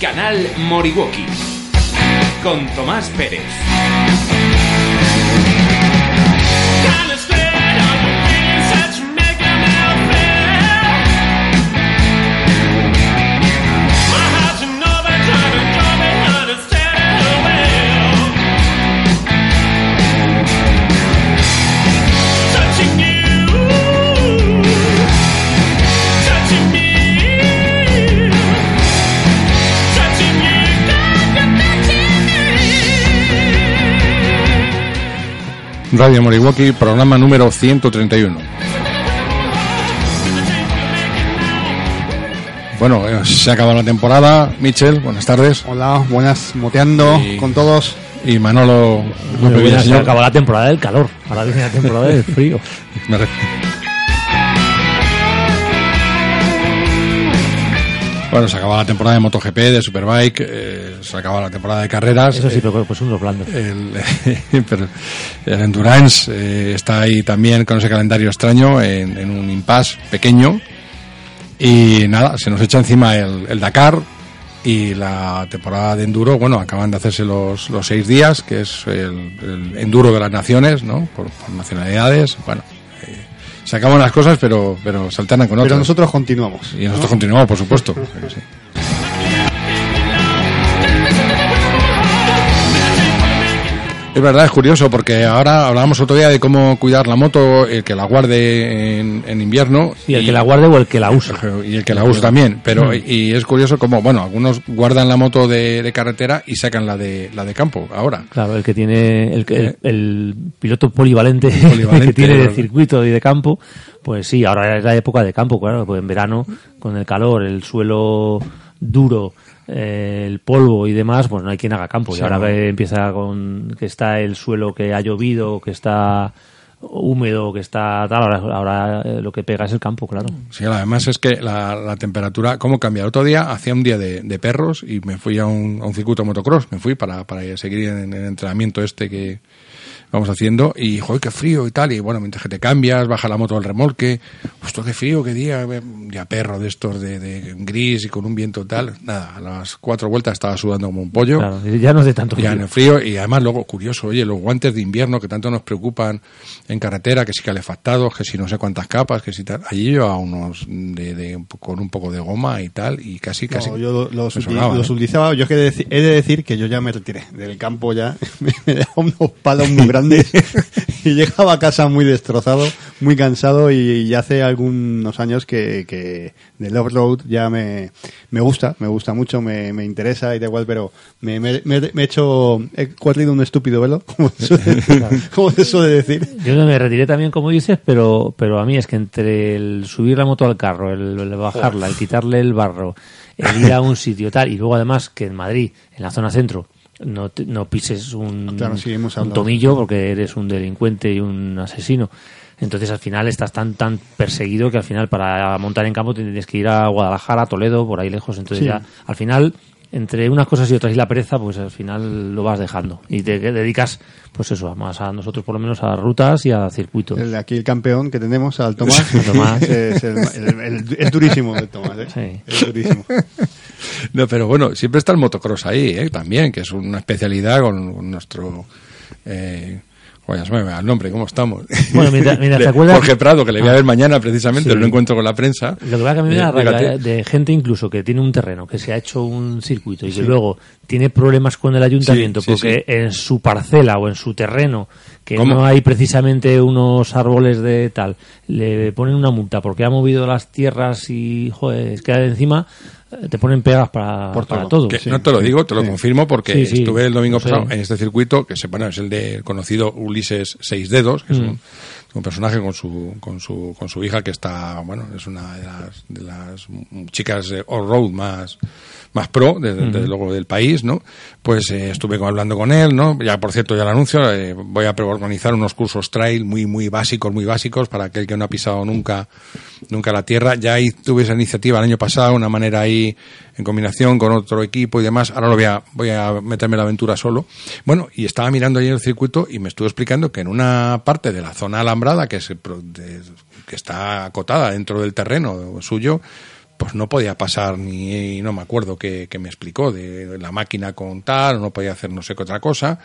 Canal Moriwoki con Tomás Pérez. Radio Moriwaki, programa número 131. Bueno, eh, se acaba la temporada. Michel, buenas tardes. Hola, buenas, moteando Y- con todos. Y Manolo, buena, se acabó la temporada del calor. Ahora viene la temporada del frío. Me Bueno, se acaba la temporada de MotoGP, de Superbike, eh, se acaba la temporada de carreras. Eso sí, Eh, pero pues unos blandos. el, pero el Endurance eh, está ahí también con ese calendario extraño en, en un impasse pequeño y nada, se nos echa encima el, el Dakar y la temporada de enduro, bueno, acaban de hacerse los, los seis días, que es el, el enduro de las naciones, ¿no? Por, por nacionalidades, bueno, se acaban las cosas, pero, pero se alternan con Pero otras. nosotros continuamos. Y nosotros continuamos, por supuesto. pero sí. Es verdad, es curioso, porque ahora hablábamos otro día de cómo cuidar la moto, el que la guarde en, en invierno. Y el que la guarde o el que la use. Y el que la usa también. Pero, Mm. y es curioso como, bueno, algunos guardan la moto de, de carretera y sacan la de, la de campo ahora. Claro, el que tiene el, el, el piloto polivalente, Polivalente, que tiene de circuito y de campo, pues sí, ahora es la época de campo, claro, pues en verano con el calor, el suelo duro, eh, el polvo y demás, pues no hay quien haga campo. Sí, y ahora no. que empieza con que está el suelo que ha llovido, que está húmedo, que está tal, ahora, ahora eh, lo que pega es el campo, claro. Sí, además es que la, la temperatura, ¿cómo cambia? El otro día hacía un día de, de perros y me fui a un, a un circuito motocross, me fui para, para seguir en, el entrenamiento este que vamos haciendo y, joder, qué frío y tal, y bueno, mientras que te cambias, baja la moto del remolque, hostia, qué frío, qué día, ya perro de estos de, de gris y con un viento tal, nada, a las cuatro vueltas estaba sudando como un pollo. Claro, ya no es de tanto Ya frío. en el frío y además luego curioso, oye, los guantes de invierno que tanto nos preocupan en carretera, que si calefactados, que si no sé cuántas capas, que si tal. Allí llevaba unos de, de- con un poco de goma y tal y casi casi No, yo los, me sobraba, los ¿eh? utilizaba. Yo es que deci- he de decir que yo ya me retiré del campo ya. me daba unos palos muy grandes y llegaba a casa muy destrozado, muy cansado y, ya hace algunos años que, que del off-road ya me, me gusta, me gusta mucho, me, me interesa y da igual, pero me, me, me- me he hecho, he cuatrido un estúpido velo, como se suele, como se suele decir. Yo me retiré también, como dices, pero, pero a mí es que entre el subir la moto al carro, el, el bajarla, el quitarle el barro, el ir a un sitio tal, y luego además que en Madrid, en la zona centro, no, te- no pises un, Claro, sí, hemos un hablado. tomillo porque eres un delincuente y un asesino. Entonces al final estás tan tan perseguido que al final para montar en campo tienes que ir a Guadalajara, a Toledo, por ahí lejos. Entonces Sí. ya al final entre unas cosas y otras y la pereza, pues al final lo vas dejando y te dedicas, pues eso, más a nosotros por lo menos a rutas y a circuitos. El, aquí el campeón que tenemos, al Tomás, Tomás. Es, el- el- el- es durísimo el Tomás, ¿eh? Sí. Es durísimo. No, pero bueno, siempre está el motocross ahí, ¿eh? también, que es una especialidad con, con nuestro... Eh, Ya se me va el nombre, ¿cómo estamos? Bueno, mientras te acuerdas- Jorge Prado, que le voy a Ah. ver mañana precisamente, Sí. lo encuentro con la prensa. Lo que que a Eh, eh, de gente incluso que tiene un terreno, que se ha hecho un circuito y que luego tiene problemas con el ayuntamiento Sí, porque en su parcela o en su terreno, que ¿Cómo? no hay precisamente unos árboles de tal, le ponen una multa porque ha movido las tierras y, joder, es que encima te ponen pegas para, Por para todo. todo. Que Sí, no te lo digo, te lo sí. confirmo porque Sí, sí, estuve el domingo pasado en este circuito que se, bueno, es el de conocido Ulises Seis Dedos, que es Mm. un, un personaje con su, con su con su hija que está, bueno, es una de las, de las chicas de all-road más más pro, desde, desde luego del país, ¿no? Pues eh, estuve hablando con él, ¿no? Ya, por cierto, ya lo anuncio, eh, voy a organizar unos cursos trail muy, muy básicos, muy básicos, para aquel que no ha pisado nunca, nunca la tierra. Ya ahí tuve esa iniciativa el año pasado, una manera ahí en combinación con otro equipo y demás. Ahora lo voy a, voy a meterme en la aventura solo. Bueno, y estaba mirando ahí el circuito y me estuvo explicando que en una parte de la zona alambrada que, se, que está acotada dentro del terreno suyo, pues no podía pasar ni, no me acuerdo qué me explicó, de la máquina con tal, o no podía hacer no sé qué otra cosa,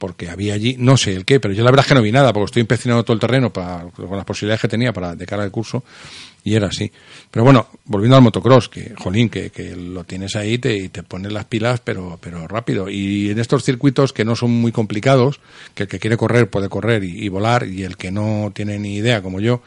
porque había allí, no sé el qué, pero yo la verdad es que no vi nada, porque estoy inspeccionando todo el terreno para, con las posibilidades que tenía para de cara al curso, y era así. Pero bueno, volviendo al motocross, que, jolín, que, que lo tienes ahí te, y te pones las pilas, pero, pero rápido. Y en estos circuitos que no son muy complicados, que el que quiere correr puede correr y, y volar, y el que no tiene ni idea, como yo,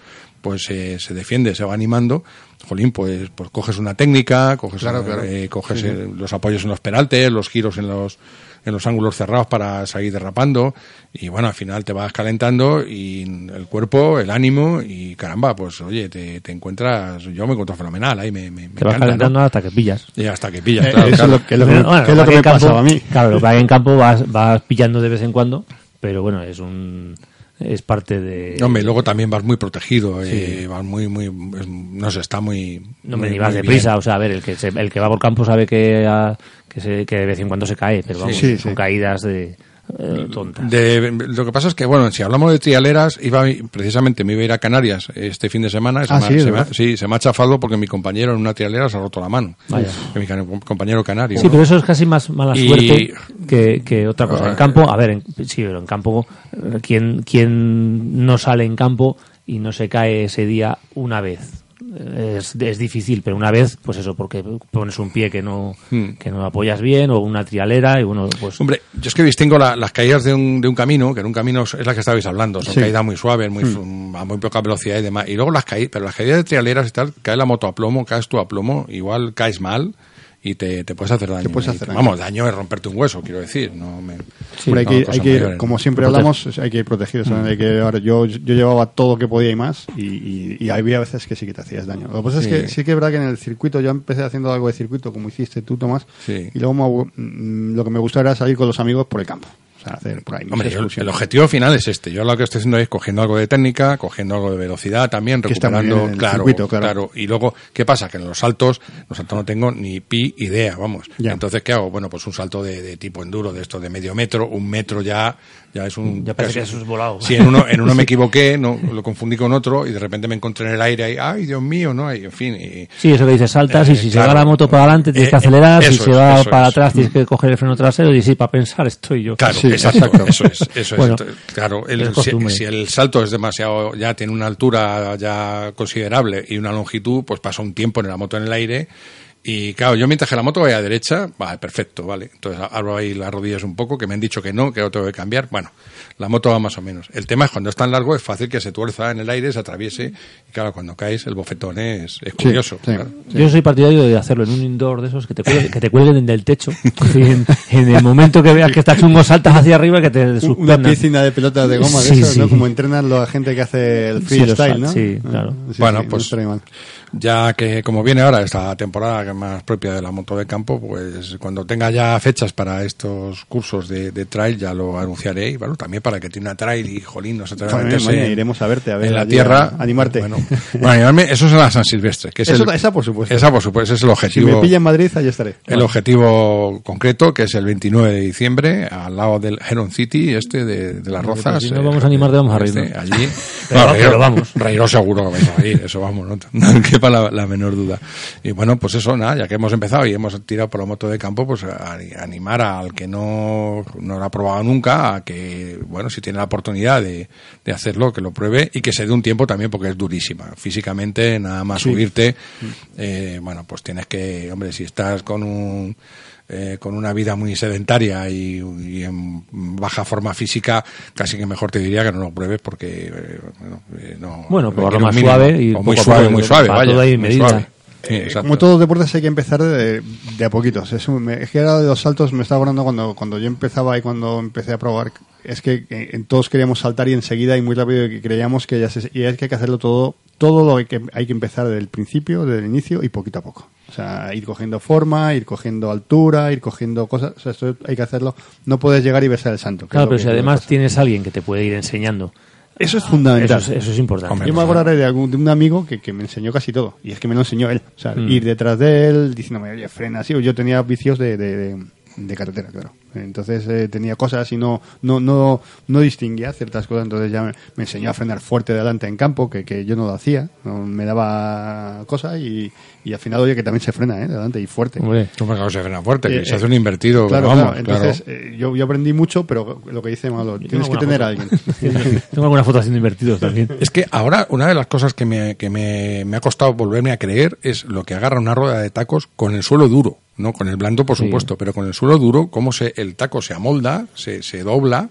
pues eh, se defiende, se va animando, jolín, pues, pues coges una técnica, coges, Claro, una- claro. eh, coges eh, los apoyos en los peraltes, los giros en los en los ángulos cerrados para seguir derrapando y bueno, al final te vas calentando y el cuerpo, el ánimo y caramba, pues oye, te, te encuentras, yo me encuentro fenomenal, ahí me, me, me Te vas encanta, calentando ¿no? hasta que pillas. Y hasta que pillas, Eh, claro, eso claro. es lo que, es lo que- Pero, bueno, que es lo que en me campo- pasaba a mí. Claro, lo que hay en campo vas, vas pillando de vez en cuando, pero bueno, es un es parte de... Hombre, luego también vas muy protegido, eh, vas muy, muy, no sé, está muy... No me vas deprisa, o sea, a ver, el que, se- el que va por campo sabe que, ah, que, se- que de vez en cuando se cae, pero vamos, Sí, son sí. caídas de eh, tontas. De- lo que pasa es que, bueno, si hablamos de trialeras, iba precisamente me iba a ir a Canarias este fin de semana. Se Ah, me, ha- sí, se me ha- sí, se me ha chafado porque mi compañero en una trialera se ha roto la mano. Vaya. Que Mi compañero canario. Sí, pero eso es casi más mala Y- suerte que, que otra cosa. En campo, a ver, en, sí, pero en campo, eh, ¿quién, ¿quién no sale en campo y no se cae ese día una vez? Es, es difícil, pero una vez, pues eso, porque pones un pie que no, Hmm. que no apoyas bien o una trialera y bueno, pues... Hombre, yo es que distingo la- las caídas de un, de un camino, que en un camino es la que estabais hablando, son Sí. caídas muy suaves, muy, Hmm. a muy poca velocidad y demás. Y luego las caídas, pero las caídas de trialeras y tal, cae la moto a plomo, caes tú a plomo, igual caes mal y te, te puedes hacer daño. puedes hacer daño. Vamos, daño es romperte un hueso, quiero decir. No me, Hombre, hay que, hay que ir, como siempre protege. hablamos, hay que ir protegidos. ¿sabes? Hay que, ahora, yo, yo llevaba todo lo que podía y más, y, y, y había veces que sí que te hacías daño. Lo que pasa Sí. es que sí que es verdad que en el circuito, yo empecé haciendo algo de circuito, como hiciste tú, Tomás, Sí. y luego me mm, lo que me gustaba era salir con los amigos por el campo. O sea, hacer por ahí. mis Hombre, el objetivo final es este. Yo lo que estoy haciendo es cogiendo algo de técnica, cogiendo algo de velocidad también, está recuperando, el claro, claro. Y luego, ¿qué pasa? Que en los saltos, los saltos no tengo ni pi idea, vamos. Ya. Entonces, ¿qué hago? Bueno, pues un salto de, de tipo enduro, de esto de medio metro, un metro ya, ya es un... Ya parece casi- que es volado. Sí, en uno, en uno me equivoqué, no, lo confundí con otro y de repente me encontré en el aire y, ay, Dios mío, ¿no? Y, en fin, y, Sí, eso que dices, saltas Eh, y si claro. se va la moto para adelante tienes Eh, que acelerar, si se va para es. atrás tienes que coger el freno trasero y sí, para pensar estoy yo. Claro, Sí, exacto, exacto. eso es, eso Bueno, es. Claro, el- si el salto es demasiado, ya tiene una altura ya considerable y una longitud, pues pasa un tiempo en la moto en el aire. Y claro, yo mientras que la moto vaya a derecha, vale, perfecto, vale. Entonces abro ahí las rodillas un poco, que me han dicho que no, que lo tengo que cambiar. Bueno, la moto va más o menos. El tema es cuando es tan largo, es fácil que se tuerza en el aire, se atraviese. Y claro, cuando caes, el bofetón es, curioso. sí. claro. Yo soy partidario de hacerlo en un indoor de esos que te cuelguen, que te cuelguen del techo. Y en, en el momento que veas que está chungo, saltas hacia arriba y que te Una suspendan. piscina de pelotas de goma, de Sí, esas, ¿no? sí. Como entrenan la gente que hace el freestyle, ¿no? sí, claro. Bueno, no pues-. Ya que como viene ahora esta temporada que es más propia de la moto de campo, pues cuando tenga ya fechas para estos cursos de, de trail ya lo anunciaré y bueno, también para que tiene una trail y jolín no se en- iremos a verte, a ver en la allí, tierra. a animarte. Bueno, bueno, animarme, eso es en la San Silvestre, que es Eso- el- esa por supuesto. Esa por supuesto, ese es el Si objetivo. me pilla en Madrid, allí estaré. El objetivo concreto, que es el 29 de diciembre, al lado del Heron City, este de, de las Pues Rozas. si no eh, vamos a animarte, vamos a este, reírnos. allí. Pero No, pero vamos. Reíros seguro que vais a reír, eso vamos, no, no quepa la, la menor duda. Y bueno, pues eso, nada, ya que hemos empezado y hemos tirado por la moto de campo, pues a, a animar al que no, no lo ha probado nunca, a que, bueno, si tiene la oportunidad de, de hacerlo, que lo pruebe y que se dé un tiempo también porque es durísima. Físicamente, nada más subirte, eh, bueno, pues tienes que, hombre, si estás con un, eh, con una vida muy sedentaria y, y en baja forma física, casi que mejor te diría que no lo pruebes porque eh, bueno, eh, no. Bueno, probarlo más mínimo. suave y muy suave, muy suave, para vaya, muy medida. suave. Sí, Eh, como todos los deportes hay que empezar de, de a poquitos. Es, un- me- es que ahora de los saltos me estaba acordando cuando, cuando yo empezaba y cuando empecé a probar. Es que eh, en todos queríamos saltar y enseguida y muy rápido y creíamos que ya se, y es que hay que hacerlo todo, todo lo que hay que empezar desde el principio, desde el inicio y poquito a poco. O sea, ir cogiendo forma, ir cogiendo altura, ir cogiendo cosas. O sea, esto hay que hacerlo. No puedes llegar y besar el santo. Claro, pero si además pasa. tienes alguien que te puede ir enseñando, Eso es fundamental. eso es, eso es importante. Hombre, Yo me acordaré de, algún, de un amigo que, que me enseñó casi todo. Y es que me lo enseñó él. O sea, Mm. ir detrás de él, diciéndome, oye, frena así. Yo tenía vicios de, de, de- de carretera, claro. Entonces eh, tenía cosas y no, no, no, no distinguía ciertas cosas. Entonces ya me, me enseñó a frenar fuerte delante en campo, que, que yo no lo hacía. No, me daba cosas y, y al final, oye, que también se frena, ¿eh? Delante y fuerte. Hombre, que se frena fuerte, que Eh, se hace un invertido. Claro, pero vamos, claro. Entonces, eh, yo, yo aprendí mucho, pero lo que dice Malo, tienes que tener foto. a alguien. Tengo alguna foto haciendo invertidos también. Es que ahora una de las cosas que me, que me, me ha costado volverme a creer es lo que agarra una rueda de tacos con el suelo duro, no con el blando por Sí. supuesto, pero con el suelo duro, cómo se, el taco se amolda, se, se dobla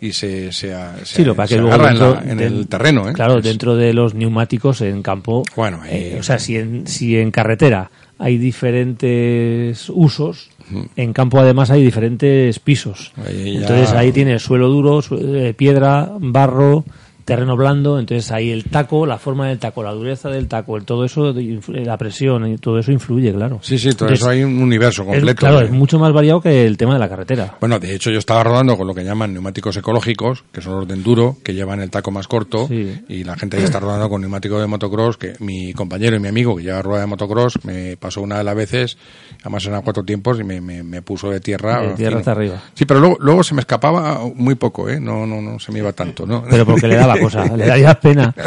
y se, se, se- Sí, lo se agarra en, la- el terreno. ¿eh? Claro, dentro de los neumáticos en campo. Bueno, eh, o sea, si en, si en carretera hay diferentes usos, en campo además hay diferentes pisos. Ahí ya- Entonces ahí tienes suelo duro, su- eh, piedra, barro, terreno blando. Entonces ahí el taco, la forma del taco, la dureza del taco, el, todo eso, la presión, y todo eso influye, claro. Sí, sí, todo Entonces, eso hay un universo es- completo. claro, ¿eh? es mucho más variado que el tema de la carretera. Bueno, de hecho yo estaba rodando con lo que llaman neumáticos ecológicos, que son los de enduro, que llevan el taco más corto, Sí. y la gente ya está rodando con neumáticos de motocross, que mi compañero y mi amigo que lleva rueda de motocross me pasó una de las veces, además eran cuatro tiempos, y me, me, me puso de tierra. De tierra hasta arriba. Sí, pero luego, luego se me escapaba muy poco, ¿eh? No, no, no se me iba tanto, ¿no? Pero porque le daba cosa, le daría pena.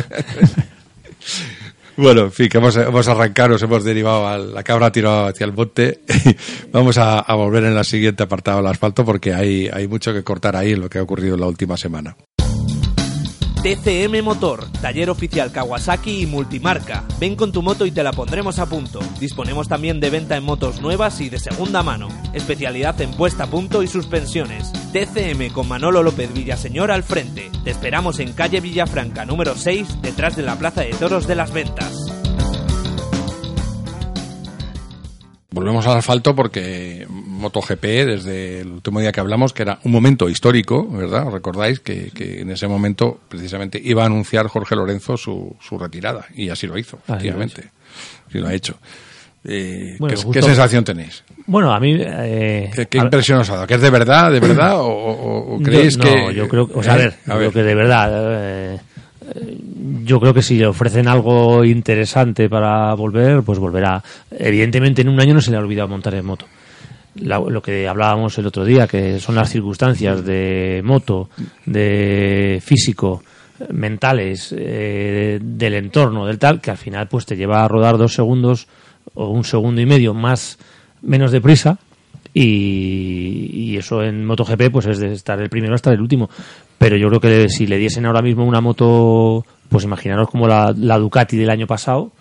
Bueno, en fin, que hemos, arrancado, nos hemos derivado, a la cabra ha tirado hacia el monte. Vamos a, a volver en la siguiente apartado al asfalto porque hay, hay mucho que cortar ahí en lo que ha ocurrido en la última semana. TCM Motor, taller oficial Kawasaki y multimarca. Ven con tu moto y te la pondremos a punto. Disponemos también de venta en motos nuevas y de segunda mano. Especialidad en puesta a punto y suspensiones. TCM con Manolo López Villaseñor al frente. Te esperamos en calle Villafranca número 6, detrás de la Plaza de Toros de las Ventas. Volvemos al asfalto porque MotoGP, desde el último día que hablamos, que era un momento histórico, ¿verdad? ¿Os recordáis que, que en ese momento precisamente iba a anunciar Jorge Lorenzo su, su retirada? Y así lo hizo, efectivamente. Sí lo ha hecho. Eh, Bueno, ¿qué, sensación tenéis? Bueno, a mí... eh, ¿Qué, qué a- impresión os ha dado? ¿Que es de verdad, de verdad? ¿O, o- o creéis yo, que.? No, yo creo que... O sea, a ¿Eh? ver, yo creo que de verdad... eh, yo creo que si le ofrecen algo interesante para volver, pues volverá. Evidentemente en un año no se le ha olvidado montar en moto. La- lo que hablábamos el otro día, que son las circunstancias de moto, de físico, mentales, eh, del entorno, del tal, que al final pues te lleva a rodar dos segundos o un segundo y medio más menos deprisa y, y eso en MotoGP pues es de estar el primero hasta el último. Pero yo creo que si le diesen ahora mismo una moto pues imaginaros como la, la Ducati del año pasado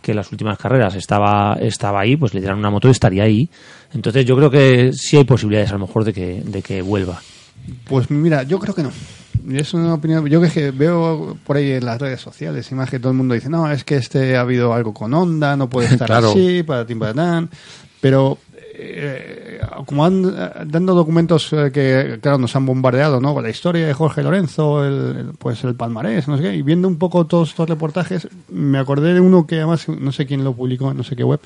que en las últimas carreras estaba estaba ahí pues le dieran una moto y estaría ahí entonces yo creo que sí hay posibilidades a lo mejor de que, de que vuelva Pues mira, yo creo que no. Es una opinión. Yo que veo por ahí en las redes sociales, y más que todo el mundo dice, no, es que este ha habido algo con Honda, no puede estar Claro. así, para ti, para tan. Pero eh, como han dando documentos eh, que, claro, nos han bombardeado, ¿no? Con la historia de Jorge Lorenzo, el, el- pues el palmarés, no sé qué, y viendo un poco todos estos reportajes, me acordé de uno que además, no sé quién lo publicó, no sé qué web,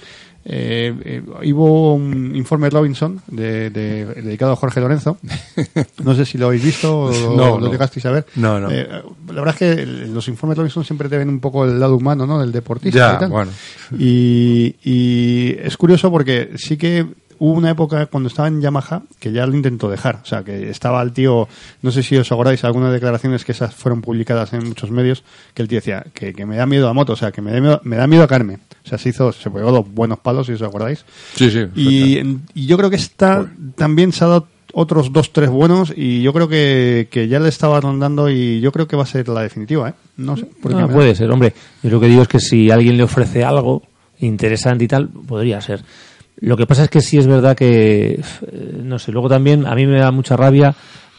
eh, eh, hubo un informe Robinson de, de- dedicado a Jorge Lorenzo. No sé si lo habéis visto o lo, No, lo no. llegasteis a ver. No, no. Eh, la verdad es que los informes Robinson siempre te ven un poco el lado humano, ¿no? Del deportista Ya, y tal. bueno. Y, y es curioso porque sí que hubo una época cuando estaba en Yamaha que ya lo intentó dejar. O sea, que estaba el tío, no sé si os acordáis, algunas declaraciones que esas fueron publicadas en muchos medios, que el tío decía que, que me da miedo a moto, o sea, que me da miedo, me da miedo a Carmen. O sea, se hizo, se pegó dos buenos palos, si os acordáis. Sí, sí. Y, y yo creo que esta también se ha dado otros dos, tres buenos y yo creo que, que ya le estaba rondando y yo creo que va a ser la definitiva, ¿eh? No sé. porque me da- puede ser, hombre. Yo lo que digo es que si alguien le ofrece algo interesante y tal, podría ser. Lo que pasa es que sí es verdad que, no sé, luego también a mí me da mucha rabia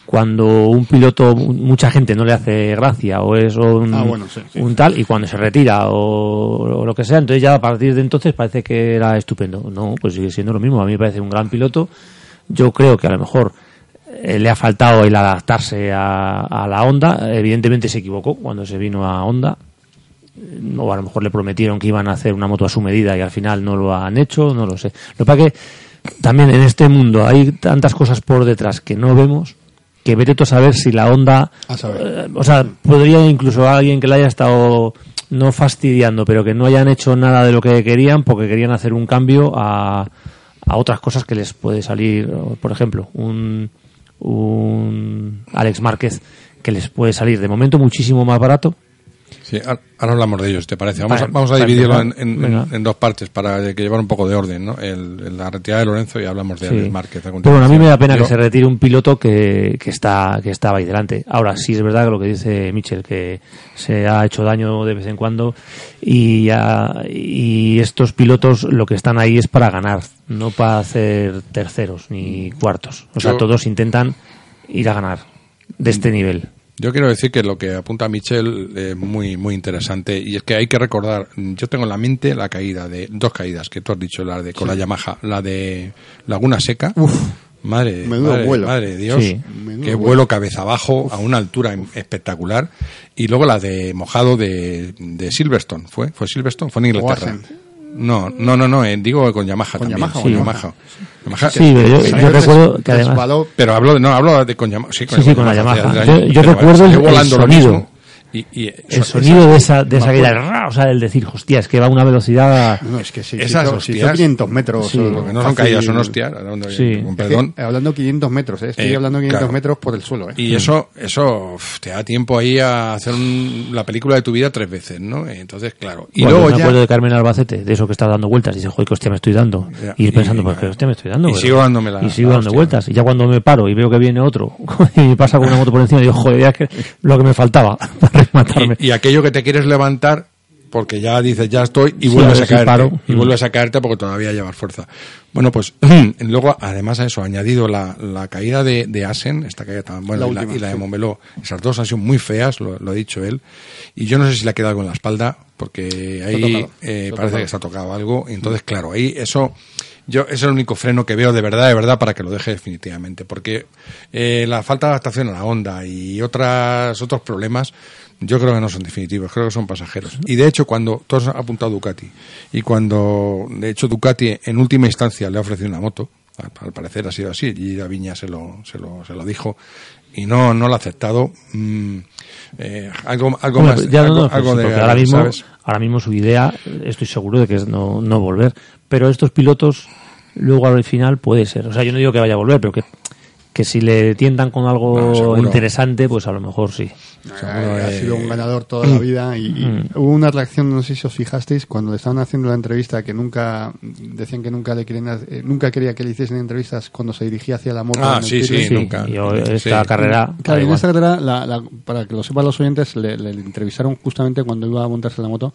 cuando un piloto, mucha gente no le hace gracia o es un, Ah, bueno, sí, sí. un tal y cuando se retira o, o lo que sea, entonces ya a partir de entonces parece que era estupendo. No, pues sigue siendo lo mismo. A mí me parece un gran piloto. Yo creo que a lo mejor eh, le ha faltado el adaptarse a, a la Honda. Evidentemente se equivocó cuando se vino a Honda. Eh, O a lo mejor le prometieron que iban a hacer una moto a su medida y al final no lo han hecho, no lo sé. Lo que pasa que también en este mundo hay tantas cosas por detrás que no vemos que vete tú a saber si la Honda... A saber. eh, o sea, podría incluso alguien que le haya estado no fastidiando, pero que no hayan hecho nada de lo que querían porque querían hacer un cambio a, a otras cosas que les puede salir, por ejemplo, un, un Alex Márquez que les puede salir de momento muchísimo más barato Sí, ahora hablamos de ellos, ¿te parece? Vamos, a, vamos a dividirlo en, en- venga. en dos partes para que llevar un poco de orden, ¿no? El, la retirada de Lorenzo y hablamos de Sí. Alex Márquez. a bueno, a mí me da pena Yo- que se retire un piloto que, que está que estaba ahí delante. Ahora sí es verdad que lo que dice Michel que se ha hecho daño de vez en cuando y, ya- y estos pilotos lo que están ahí es para ganar, no para hacer terceros ni cuartos. O sea, Yo- todos intentan ir a ganar de este nivel. Yo quiero decir que lo que apunta Michel es muy muy interesante y es que hay que recordar, yo tengo en la mente la caída de dos caídas que tú has dicho, la de con la Yamaha, la de Laguna Seca. Madre, Menudo madre, vuelo. madre de Dios, Sí. Qué vuelo. cabeza abajo a una altura im- espectacular. Y luego la de mojado de, de Silverstone, ¿fue? ¿Fue Silverstone? Fue en Inglaterra. Oasen. No, no, no, no, eh, digo con Yamaha Con también. Yamaha, con sí. Yamaha. Yamaha, Sí, pero yo- yo recuerdo que además- pero hablo de, no, hablo de con Yamaha. Sí, Sí, sí, con la Yamaha. Yo- yo recuerdo el- el sonido. Y, y El eso- sonido de esa, de esa me caída, acuerdo. ¡ra! o sea, el decir, hostia, es que va a una velocidad... No, es que sí, Esas sí hizo hostias. 500 metros. Sí, o porque no son fácil. caídas, son hostias. hablando- Sí. Con Es que, perdón. hablando 500 metros, ¿eh? estoy Eh, hablando 500 claro. metros por el suelo. ¿eh? Y eso, eso uf, te da tiempo ahí a hacer un- la película de tu vida tres veces, ¿no? Entonces, claro. Y Bueno, luego me ya. acuerdo de Carmen Albacete, de eso que está dando vueltas, y dice, joder, qué hostia me estoy dando. Ya, Y ir pensando, y- pues qué hostia me estoy dando. y Pero- sigo dándome la- Y sigo la dando hostia. vueltas. Y ya cuando me paro y veo que viene otro, y me pasa con una moto por encima, digo, joder, ya es que lo que me faltaba Y, y aquello que te quieres levantar porque ya dices ya estoy y Sí, vuelves a caerte. paro. y vuelves a caerte porque todavía llevas fuerza. Bueno pues luego además a eso añadido la, la caída de, de Asen esta caída tan buena La y, la, última, y la de. Montmeló. Esas dos han sido muy feas lo, lo ha dicho él. Y yo no sé si le ha quedado algo en la espalda porque ahí eh, parece tocado. que está tocado algo. Y entonces claro ahí eso yo es el único freno que veo de verdad de verdad para que lo deje definitivamente. Porque eh, la falta de adaptación a la onda y otras otros problemas yo creo que no son definitivos, creo que son pasajeros. Y de hecho, cuando todos han apuntado a Ducati, y cuando de hecho Ducati en última instancia le ha ofrecido una moto, al, parecer ha sido así, y Viña se lo, se lo, se lo dijo, y no, no lo ha aceptado, mm, eh, algo, algo más, ya no, algo, no, pues algo sí, de porque ahora mismo, ¿sabes? ahora mismo su idea, estoy seguro de que es no, no volver. Pero estos pilotos, luego al final puede ser. O sea, yo no digo que vaya a volver, pero que, que si le tientan con algo interesante, pues a lo mejor sí. Eh, ha eh, sido un ganador toda la vida y, y Mm. hubo una reacción, no sé si os fijasteis, cuando le estaban haciendo la entrevista que nunca decían que nunca le querían, eh, nunca quería que le hiciesen entrevistas cuando se dirigía hacia la moto. Ah, sí, sí, nunca. Yo, esta Sí. carrera. Claro, en esta carrera, la- la- para que lo sepan los oyentes, le, le entrevistaron justamente cuando iba a montarse la moto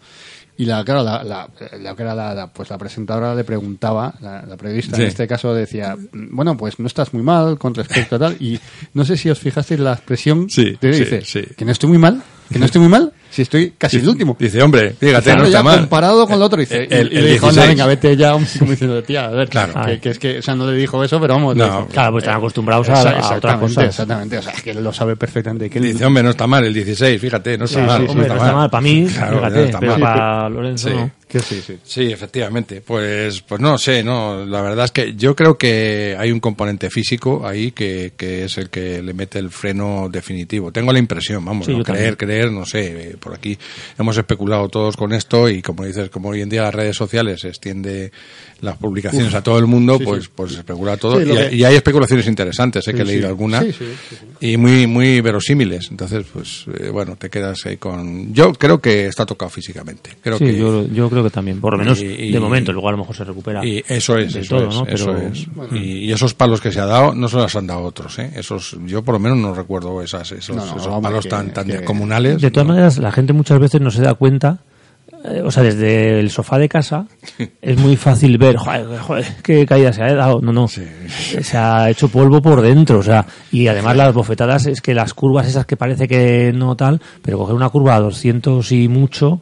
y la, claro, la, la, la que era la, la- pues la presentadora le preguntaba, la, la periodista Sí. en este caso decía, bueno, pues no estás muy mal con respecto a tal y no sé si os fijasteis la expresión Sí, que dice, sí. que no estoy muy mal, que no estoy muy mal, si estoy casi el último. Dice, hombre, fíjate, Claro, no está ya mal. comparado con el otro, dice, El- el- el le dijo, 16. anda, venga, vete ya, como diciendo, tía, a ver, Claro. que, que es que, o sea, no le dijo eso, pero vamos, No, dijo, Claro, pues están acostumbrados a, Esa- a otras exactamente, cosas. exactamente, o sea, es que él lo sabe perfectamente. Que él- Dice, hombre, no está mal el 16, fíjate, no está Sí, mal. sí, Hombre, no está mal. Para mí, Claro, fíjate, no está pero mal. para Lorenzo Sí. no. Que sí, sí. Sí, efectivamente. Pues, pues no sé, no. La verdad es que yo creo que hay un componente físico ahí que, que es el que le mete el freno definitivo. Tengo la impresión, vamos, Sí, no creer, creer, no sé. eh, Por aquí hemos especulado todos con esto y como dices, como hoy en día las redes sociales se extiende las publicaciones a todo el mundo, Sí, pues, sí. pues se especula todo. Sí, y, hay- que- y hay especulaciones interesantes, eh, que he Sí, leído sí. algunas Sí, sí, sí, sí. y muy, muy verosímiles. Entonces, pues eh, bueno, te quedas ahí con. Yo creo que está tocado físicamente. Creo Sí, que yo, yo creo que también. Por lo menos Y- y- de momento, luego a lo mejor se recupera. Y eso es, eso todo, es, ¿no? eso Pero- es. Y, y esos palos que se ha dado no se los han dado otros, ¿eh? Esos, yo por lo menos no recuerdo esas, esos, No, no, esos palos que- tan, tan que- descomunales. De todas ¿no? maneras, la gente muchas veces no se da cuenta. Eh, o sea, desde el sofá de casa es muy fácil ver, joder, joder, qué caída se ha dado. No, no. Se ha hecho polvo por dentro. O sea, y además las bofetadas es que las curvas esas que parece que no tal, pero coger una curva a 200 y mucho,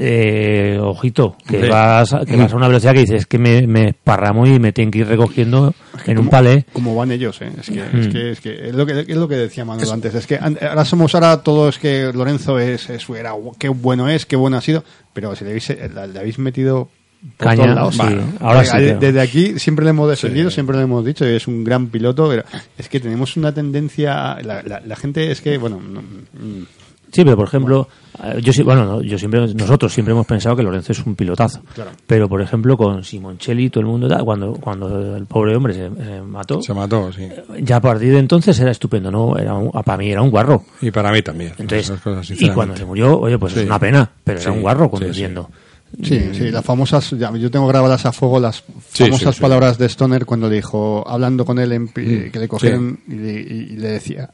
eh, ojito, que Hombre. vas, a- que vas a una velocidad que dices que me, me esparramo y me tienen que ir recogiendo en un palé. Como van ellos, ¿eh? Es que, Mm. es, que, es, que es lo que es lo que decía Manuel antes. Es que an- ahora somos ahora todo es que Lorenzo es, es era, qué bueno es, qué bueno ha sido, pero si le habéis, eh, la- le habéis metido por Caña, todos lados. sí. Bueno, Ahora sí, pero- Desde aquí siempre le hemos defendido, Sí. siempre le hemos dicho, es un gran piloto, pero es que tenemos una tendencia, la, la- la gente es que, bueno, no, mm, Sí, pero por ejemplo, eh, yo sí, bueno, no, yo siempre, nosotros siempre hemos pensado que Lorenzo es un pilotazo. Pero por ejemplo, con Simoncelli, todo el mundo, cuando, cuando el pobre hombre se, se mató, Se mató, sí. ya a partir de entonces era estupendo, ¿no? Era un- para mí era un guarro. Y para mí también. Entonces, Esas cosas, y cuando se murió, oye, pues Sí. es una pena, pero Sí, era un guarro sí, conduciendo. Sí, sí, las famosas, ya, yo tengo grabadas a fuego las famosas sí, sí. palabras de Stoner cuando le dijo, hablando con él, en pi- Mm, que le cogieron y, le, y le decía,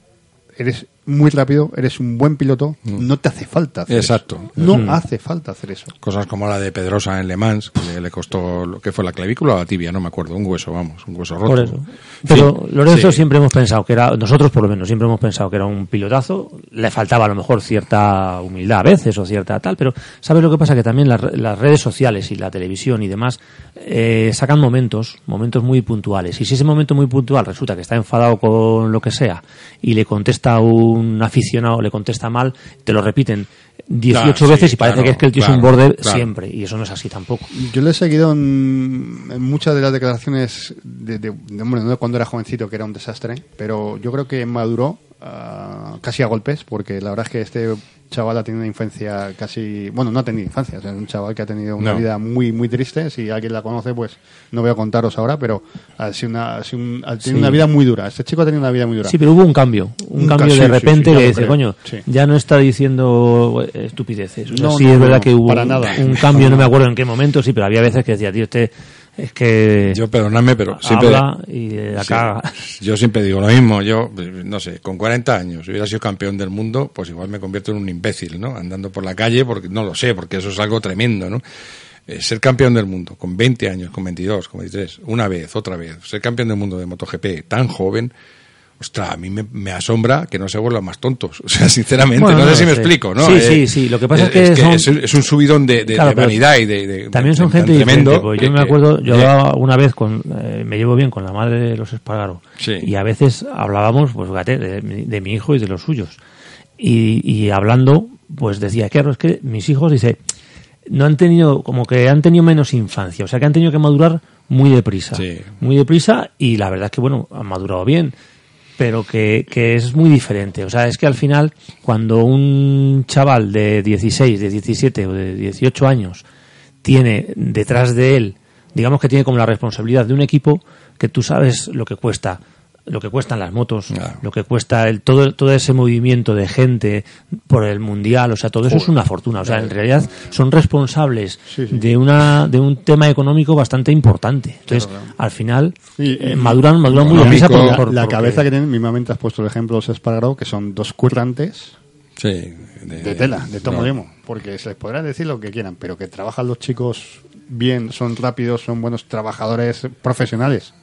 eres muy rápido, eres un buen piloto, no te hace falta hacer Mm. Exacto. eso. No Mm. hace falta hacer eso. Cosas como la de Pedrosa en Le Mans, que le, costó, lo que fue la clavícula o la tibia, no me acuerdo, un hueso, vamos, un hueso roto. Por eso. Pero Sí, Lorenzo sí. siempre hemos pensado que era, nosotros por lo menos siempre hemos pensado que era un pilotazo, le faltaba a lo mejor cierta humildad a veces o cierta tal, pero ¿sabes lo que pasa? Que también las, re- las redes sociales y la televisión y demás eh, sacan momentos, momentos muy puntuales. Y si ese momento muy puntual resulta que está enfadado con lo que sea y le contesta a un aficionado, le contesta mal, te lo repiten 18 Claro, sí, veces y parece claro, que es que el tío es un claro, border claro. siempre. Y eso no es así tampoco. Yo le he seguido en, en muchas de las declaraciones de, de- de, hombre, no de cuando era jovencito, que era un desastre, pero yo creo que maduró ah, casi a golpes, porque la verdad es que este chaval ha tenido una infancia casi, bueno, no ha tenido infancia, o sea, es un chaval que ha tenido una No. vida muy, muy triste, si alguien la conoce, pues no voy a contaros ahora, pero ha sido una, ha sido un- ha tenido Sí. una vida muy dura, este chico ha tenido una vida muy dura. Sí, pero hubo un cambio, un, Un cambio de sí, repente sí, que lo dice, coño, Sí. ya no está diciendo eh, estupideces. O sea, No, sí no, es verdad no, que hubo para un, nada. un cambio, no me acuerdo en qué momento, sí, pero había veces que decía, tío, este es que Yo, perdonadme, pero siempre... habla y la Sí. caga. Yo siempre digo lo mismo. Yo, no sé, con 40 años, si hubiera sido campeón del mundo, pues igual me convierto en un imbécil, ¿no? Andando por la calle, porque no lo sé, porque eso es algo tremendo, ¿no? Eh, ser campeón del mundo con 20 años, con 22, con 23, una vez, otra vez, ser campeón del mundo de MotoGP tan joven, ostras, a mí me, me asombra que no se vuelvan más tontos. O sea, sinceramente, Bueno, no sé si me explico, ¿no? Sí, Eh, sí, sí, lo que pasa es que es, son- es, un subidón de, de- Claro, de pero vanidad y de, de- También son gente tremendo yo que- me acuerdo, yo que- hablaba una vez con, eh, me llevo bien con la madre de los Espargaro. Sí. Y a veces hablábamos, pues fíjate, de, mi- de mi hijo y de los suyos. Y, y hablando, pues decía, claro, es que mis hijos, dice, no han tenido, como que han tenido menos infancia. O sea, que han tenido que madurar muy deprisa. Sí. Muy deprisa y la verdad es que, bueno, han madurado bien pero que, que es muy diferente. O sea, es que al final, cuando un chaval de 16, de 17 o de 18 años tiene detrás de él, digamos que tiene como la responsabilidad de un equipo que tú sabes lo que cuesta, lo que cuestan las motos, Claro. lo que cuesta el, todo, todo ese movimiento de gente por el mundial, o sea, todo eso es una fortuna. O sea, en realidad son responsables Sí, sí. de una de un tema económico bastante importante. Entonces, al final, Y- eh, maduran, maduran muy deprisa por- la, por- la porque- cabeza que tienen, mismamente has puesto el ejemplo de los Espargaró, que son dos currantes Sí, de tela, de tomo no. demo, porque se les podrá decir lo que quieran, pero que trabajan los chicos bien, son rápidos, son buenos trabajadores profesionales.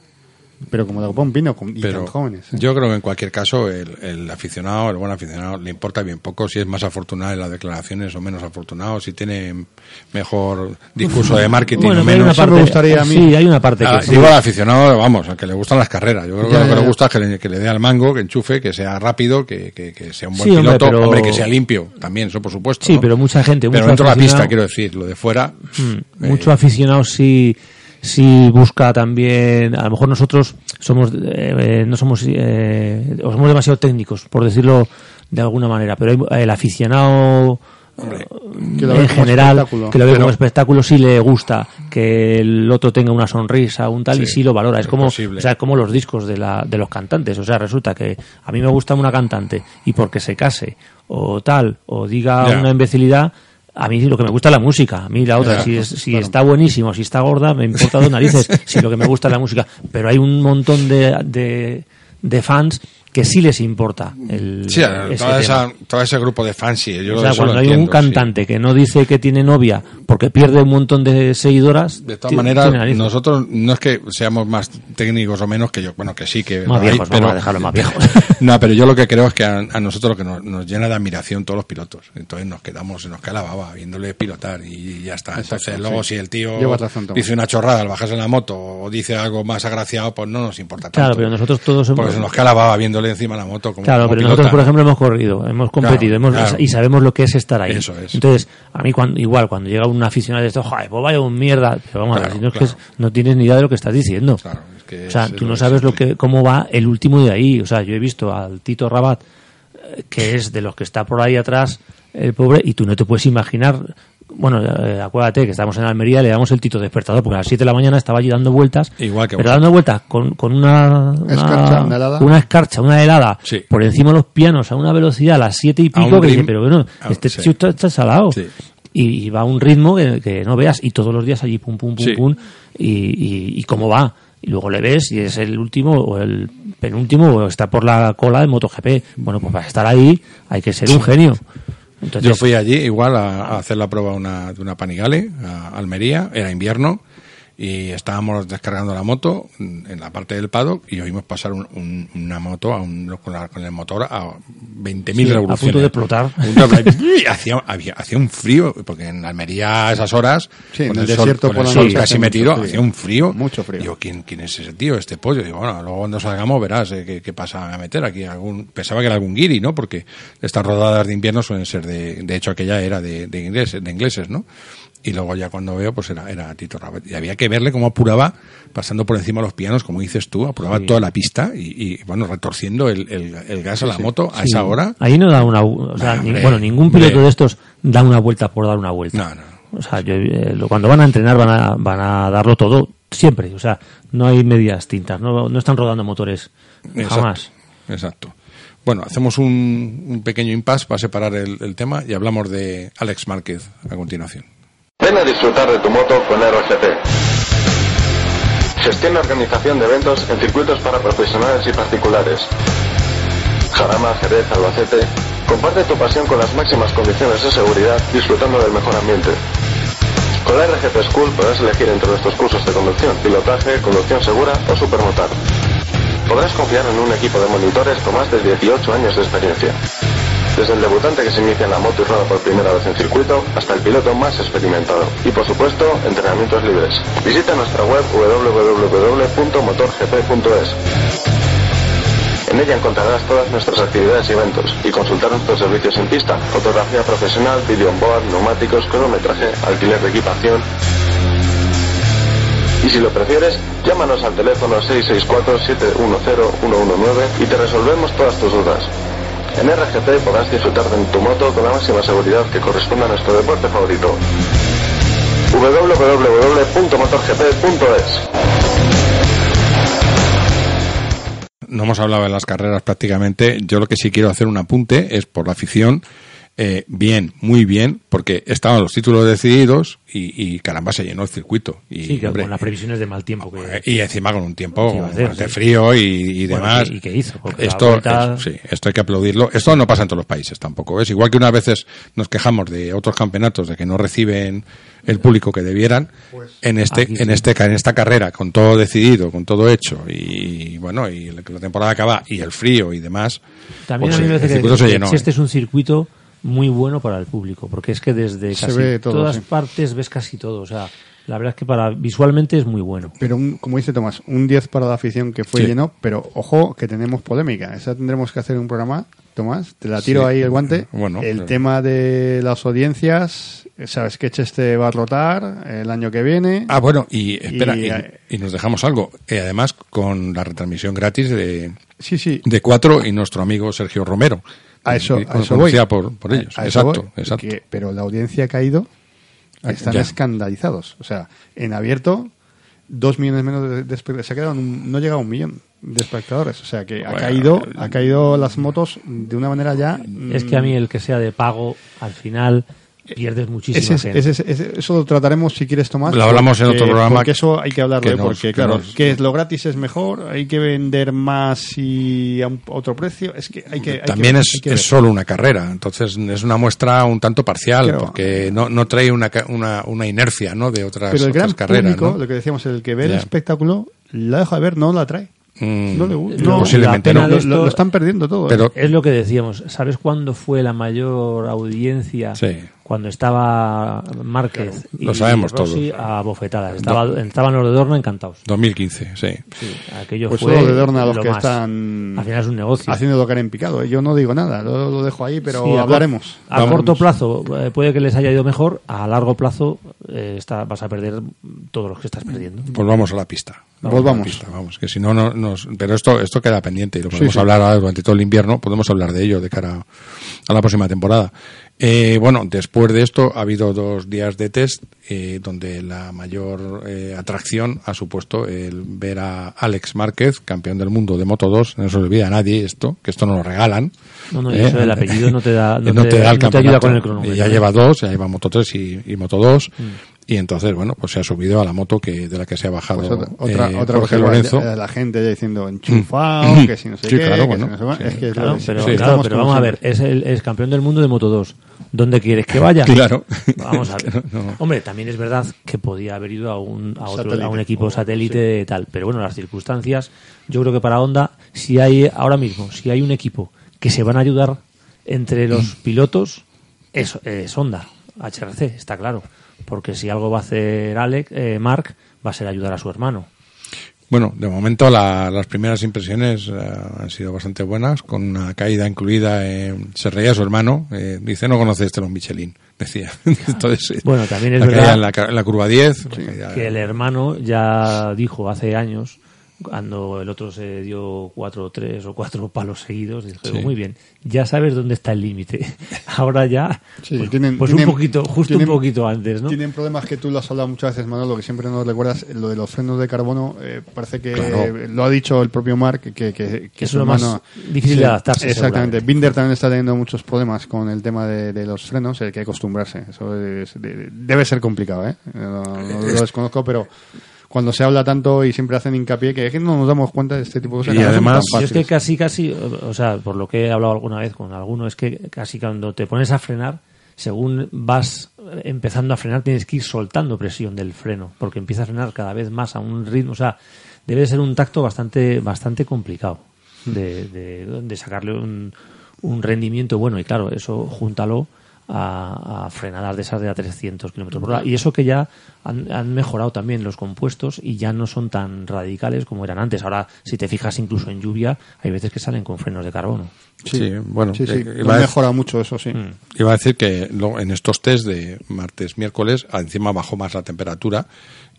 Pero como de pino con- y pero tan jóvenes. ¿eh? yo creo que en cualquier caso el, el aficionado, el buen aficionado, le importa bien poco si es más afortunado en las declaraciones o menos afortunado, si tiene mejor discurso de marketing Bueno, o menos. una eso me parte, gustaría a mí. sí, hay una parte Ah, que sí. digo al aficionado, vamos, al que le gustan las carreras. Yo creo que Ya, lo que ya, le gusta es que le, que le dé al mango, que enchufe, que sea rápido, que, que- que sea un buen Sí, hombre, piloto, pero- hombre, que sea limpio, también, eso por supuesto. Sí, ¿no? pero mucha gente, Pero mucho dentro de la pista, aficionado- quiero decir, lo de fuera. Mm, eh, mucho aficionado sí sí busca también a lo mejor nosotros somos eh, eh, no somos eh, o somos demasiado técnicos por decirlo de alguna manera pero hay- el aficionado hombre, Que lo ve en general que lo ve como espectáculo sí le gusta que el otro tenga una sonrisa un tal y Sí, lo valora. Es es como posible. o sea, como los discos de, la, de los cantantes. O sea resulta que a mí me gusta una cantante y porque se case o tal o diga una imbecilidad a mí lo que me gusta es la música, a mí la otra, si, es- si está buenísimo, si está gorda, me importa dos narices, si lo que me gusta es la música. Pero hay un montón de, de, de fans que sí les importa el, Sí, ese esa- todo ese grupo de fans, sí, yo O sea, cuando hay un sí. cantante que no dice que tiene novia porque pierde un montón de seguidoras, De todas maneras, nosotros no es que seamos más técnicos o menos que yo, bueno, que sí, que Más hay, viejos, vamos a dejarlo más viejos. No, pero yo lo que creo es que a, a nosotros lo que nos, nos llena de admiración todos los pilotos. Entonces nos quedamos, se nos cae la baba viéndole pilotar y ya está. Exacto, Entonces luego sí. si el tío dice una chorrada al bajarse en la moto o dice algo más agraciado, pues no nos importa tanto. Claro, pero nosotros todos hemos... Porque se nos cae la baba viéndole encima la moto como Claro, como pero pilota. nosotros, por ejemplo, hemos corrido, hemos competido Claro, hemos, claro. y sabemos lo que es estar ahí. Eso es. Entonces, a mí, cuando, igual, cuando llega un aficionado de esto, joder, pues vaya un mierda. Pero vamos a ver, si no, es que no tienes ni idea de lo que estás diciendo. Claro, que o sea, es- tú no sabes lo que, cómo va el último de ahí. O sea, yo he visto al Tito Rabat que es de los que está por ahí atrás el pobre, y tú no te puedes imaginar. Bueno, eh, acuérdate que estamos en Almería, le damos el tito despertador, porque a las 7 de la mañana estaba allí dando vueltas. Igual que pero dando vueltas con, con una, una, Escarcha, una helada. una escarcha, una helada, Sí. por encima de los pianos a una velocidad a las 7 y pico, que dice, pero bueno, a- este sí. está, está salado. Sí. Y, y va a un ritmo que, que no veas, y todos los días allí pum, pum, pum, Sí. pum, y, y, y cómo va. Y luego le ves y es el último o el penúltimo o está por la cola de MotoGP. Bueno, pues para estar ahí hay que ser un genio. Entonces, Yo fui allí igual a, a hacer la prueba una, de una Panigale a Almería, era invierno, y estábamos descargando la moto en la parte del paddock y oímos pasar un- un- una moto a un- con, la- con el motor a 20.000 Sí, a revoluciones. punto de explotar. A punto de explotar. Y hacía, había- hacía un frío, porque en Almería a esas horas, Sí, en el el, sol, desierto con por el sol casi metido, frío. hacía un frío. Mucho frío. Digo, ¿quién, ¿quién es ese tío, este pollo? Digo, bueno, luego cuando salgamos verás eh, qué, qué pasa a meter aquí. Algún, pensaba que era algún guiri, ¿no? Porque estas rodadas de invierno suelen ser de, de hecho aquella era de, de ingleses, de ingleses, ¿no? Y luego ya cuando veo, pues era, era Tito Rabat. Y había que verle cómo apuraba, pasando por encima de los pianos, como dices tú, apuraba toda la pista y, y, bueno, retorciendo el, el, el gas a la moto a sí, esa hora. Ahí no da una. O sea, ni- bueno, ningún hombre. piloto de estos da una vuelta por dar una vuelta. No, no. O sea, yo, eh, cuando van a entrenar van a, van a darlo todo, siempre. O sea, no hay medias tintas, no, no están rodando motores Exacto, jamás. Exacto. Bueno, hacemos un, un pequeño impasse para separar el, el tema y hablamos de Alex Márquez a continuación. Ven a disfrutar de tu moto con RGP. Gestión y organización de eventos en circuitos para profesionales y particulares. Jarama, Jerez, Albacete. Comparte tu pasión con las máximas condiciones de seguridad disfrutando del mejor ambiente. Con la RGP School podrás elegir entre nuestros cursos de conducción, pilotaje, conducción segura o supermotar. Podrás confiar en un equipo de monitores con más de 18 años de experiencia. Desde el debutante que se inicia en la moto y rueda por primera vez en circuito hasta el piloto más experimentado. Y por supuesto, entrenamientos libres. Visita nuestra web www.motorgp.es. En ella encontrarás todas nuestras actividades y eventos y consultar nuestros servicios en pista, fotografía profesional, video on board, neumáticos, cronometraje, alquiler de equipación. Y si lo prefieres, llámanos al teléfono 664-710-119 y te resolvemos todas tus dudas. En RGP podrás disfrutar de tu moto con la máxima seguridad que corresponde a nuestro deporte favorito. www.motorgp.es No hemos hablado de las carreras prácticamente. Yo lo que sí quiero hacer un apunte es por la afición. Eh, bien, muy bien, porque estaban los títulos decididos y, y caramba se llenó el circuito. Y, Sí, que hombre, con las previsiones de mal tiempo que... y encima con un tiempo de Sí. frío y, y Bueno, demás. ¿y- y qué hizo? Esto, vuelta- es- sí, esto hay que aplaudirlo. Esto no pasa en todos los países tampoco. Es igual que unas veces nos quejamos de otros campeonatos de que no reciben el público que debieran. en este, en sí. este, en esta carrera, con todo decidido, con todo hecho y bueno, y la la temporada acaba y el frío y demás. También pues a mí me el parece circuito que, se que llenó. si este es un circuito muy bueno para el público, porque es que desde Se casi ve todo, todas sí. partes ves casi todo. O sea, la verdad es que para visualmente es muy bueno. Pero un- como dice Tomás, un 10 para la afición que fue Sí. lleno, pero ojo que tenemos polémica. Esa tendremos que hacer un programa, Tomás, te la tiro Sí. ahí el guante. Bueno, el pero- tema de las audiencias, sabes que este va a rotar el año que viene. Ah, bueno, y espera, Y, y, eh, y nos dejamos algo. Eh, además, con la retransmisión gratis de, sí, sí. de cuatro y nuestro amigo Sergio Romero. A eso, a eso voy. por, por ellos. A eso exacto, voy, exacto. que- pero la audiencia ha caído. Ah, Están ya. escandalizados. O sea, en abierto, dos millones menos de, de espectadores. Se ha quedado un- no llega a un millón de espectadores. O sea, que ha caído, ha caído las motos de una manera ya. Es que a mí el que sea de pago, al final pierdes es- es- ese- eso lo trataremos si quieres Tomás. Lo hablamos en porque- otro programa Porque eso hay que hablarlo, que ¿eh? nos- porque que claro, nos- que lo gratis es mejor, hay que vender más y a un- otro precio. Es que hay que. hay También que- es, hay que es solo una carrera, entonces es una muestra un tanto parcial, Claro. porque no, no trae una, ca- una, una inercia ¿no? de otras, Pero el gran otras carreras. público, ¿no? lo que decíamos, el que ve el espectáculo, la deja de ver, no la trae. Mm, No le gusta. No, posiblemente la pena no. Lo, lo- esto- lo están perdiendo todo. ¿eh? Pero Es lo que decíamos. ¿Sabes cuándo fue la mayor audiencia? Sí. Cuando estaba Márquez y Lo sabemos Rossi todos. a bofetadas. Estaba, estaban los de Dorna encantados. 2015, sí. Sí, aquello Pues fue solo de Dorna los lo que más. están Al final es un negocio. haciendo tocar en picado. ¿eh? Yo no digo nada, lo, lo dejo ahí, pero Sí, a cor- hablaremos. A corto plazo eh, puede que les haya ido mejor, a largo plazo eh, está- vas a perder todos los que estás perdiendo. Pues vamos a la pista. Volvamos. Pista, vamos, que si no, no nos, pero esto, esto queda pendiente y lo podemos sí. hablar ahora durante todo el invierno, podemos hablar de ello de cara a la próxima temporada. Eh, bueno, después de esto ha habido dos días de test eh, donde la mayor eh, atracción ha supuesto el ver a Alex Márquez, campeón del mundo de Moto 2, no se olvida a nadie esto, que esto nos lo regalan. No, no, y eso del apellido no te da, no, no te, da el no te ayuda con el cronómetro. Y ya lleva dos, ya lleva Moto 3 y, y Moto 2. Y entonces, bueno, pues se ha subido a la moto que de la que se ha bajado Pues otra, otra, eh, otra Jorge Lorenzo. la gente ya diciendo enchufado, que si no sé Sí, qué, claro, que bueno, si no sé sí. Es que Claro, pero, Sí, claro, pero vamos a ver, es el es campeón del mundo de Moto 2. ¿Dónde quieres que vaya? Claro. Vamos a ver. No. Hombre, también es verdad que podía haber ido a un, a otro, Satélite. a un equipo satélite tal. Pero bueno, las circunstancias, yo creo que para Honda, si hay ahora mismo, si hay un equipo que se van a ayudar entre los pilotos, es, es Honda, HRC, está claro. Porque si algo va a hacer Alex, eh, Mark, va a ser ayudar a su hermano. Bueno, de momento la- las primeras impresiones eh, han sido bastante buenas, con una caída incluida. eh, se reía su hermano, eh, dice, no conoce este los Michelin, decía. Entonces, eh, Bueno, también es la verdad en la, ca- en la curva 10. la caída- que el hermano ya dijo hace años cuando el otro se dio cuatro o tres o cuatro palos seguidos dijo Sí. muy bien ya sabes dónde está el límite ahora ya Sí, pues, tienen- pues tienen- un poquito justo tienen- un poquito antes no Tienen problemas que tú lo has hablado muchas veces, Manolo, que siempre nos recuerdas, lo de los frenos de carbono, eh, parece que Claro. eh, lo ha dicho el propio Mark, que, que, que Es lo más difícil de adaptarse, Exactamente. Binder también está teniendo muchos problemas con el tema de, de los frenos, hay que acostumbrarse. Eso es- de- debe ser complicado, ¿eh? No, no lo desconozco, pero cuando se habla tanto y siempre hacen hincapié que es que no nos damos cuenta de este tipo de cosas. Y que además- Yo es que casi casi o o sea por lo que he hablado alguna vez con alguno es que casi cuando te pones a frenar según vas empezando a frenar tienes que ir soltando presión del freno porque empieza a frenar cada vez más a un ritmo o sea debe ser un tacto bastante bastante complicado de, de- de sacarle un, un rendimiento bueno y claro eso júntalo a, a frenadas de esas de a 300 kilómetros por hora y eso que ya han, han mejorado también los compuestos y ya no son tan radicales como eran antes ahora si te fijas incluso en lluvia hay veces que salen con frenos de carbono Sí, bueno, Sí, sí, eh, iba, a, mejorado mucho eso, sí. Mm. iba a decir que lo- en estos test de martes, miércoles, encima bajó más la temperatura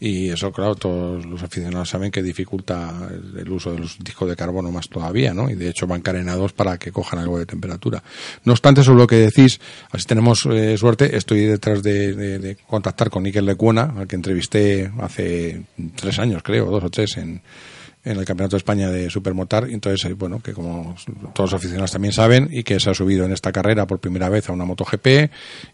y eso, claro, todos los aficionados saben que dificulta el, uso de los discos de carbono más todavía, ¿no? Y de hecho van carenados para que cojan algo de temperatura. No obstante, sobre lo que decís, así tenemos eh, suerte, estoy detrás de, de- de contactar con Níquel Lecuona, al que entrevisté hace tres años, creo, dos o tres, en, en el Campeonato de España de Supermotar. Y entonces, eh, bueno, que como todos los aficionados también saben, y que se ha subido en esta carrera por primera vez a una MotoGP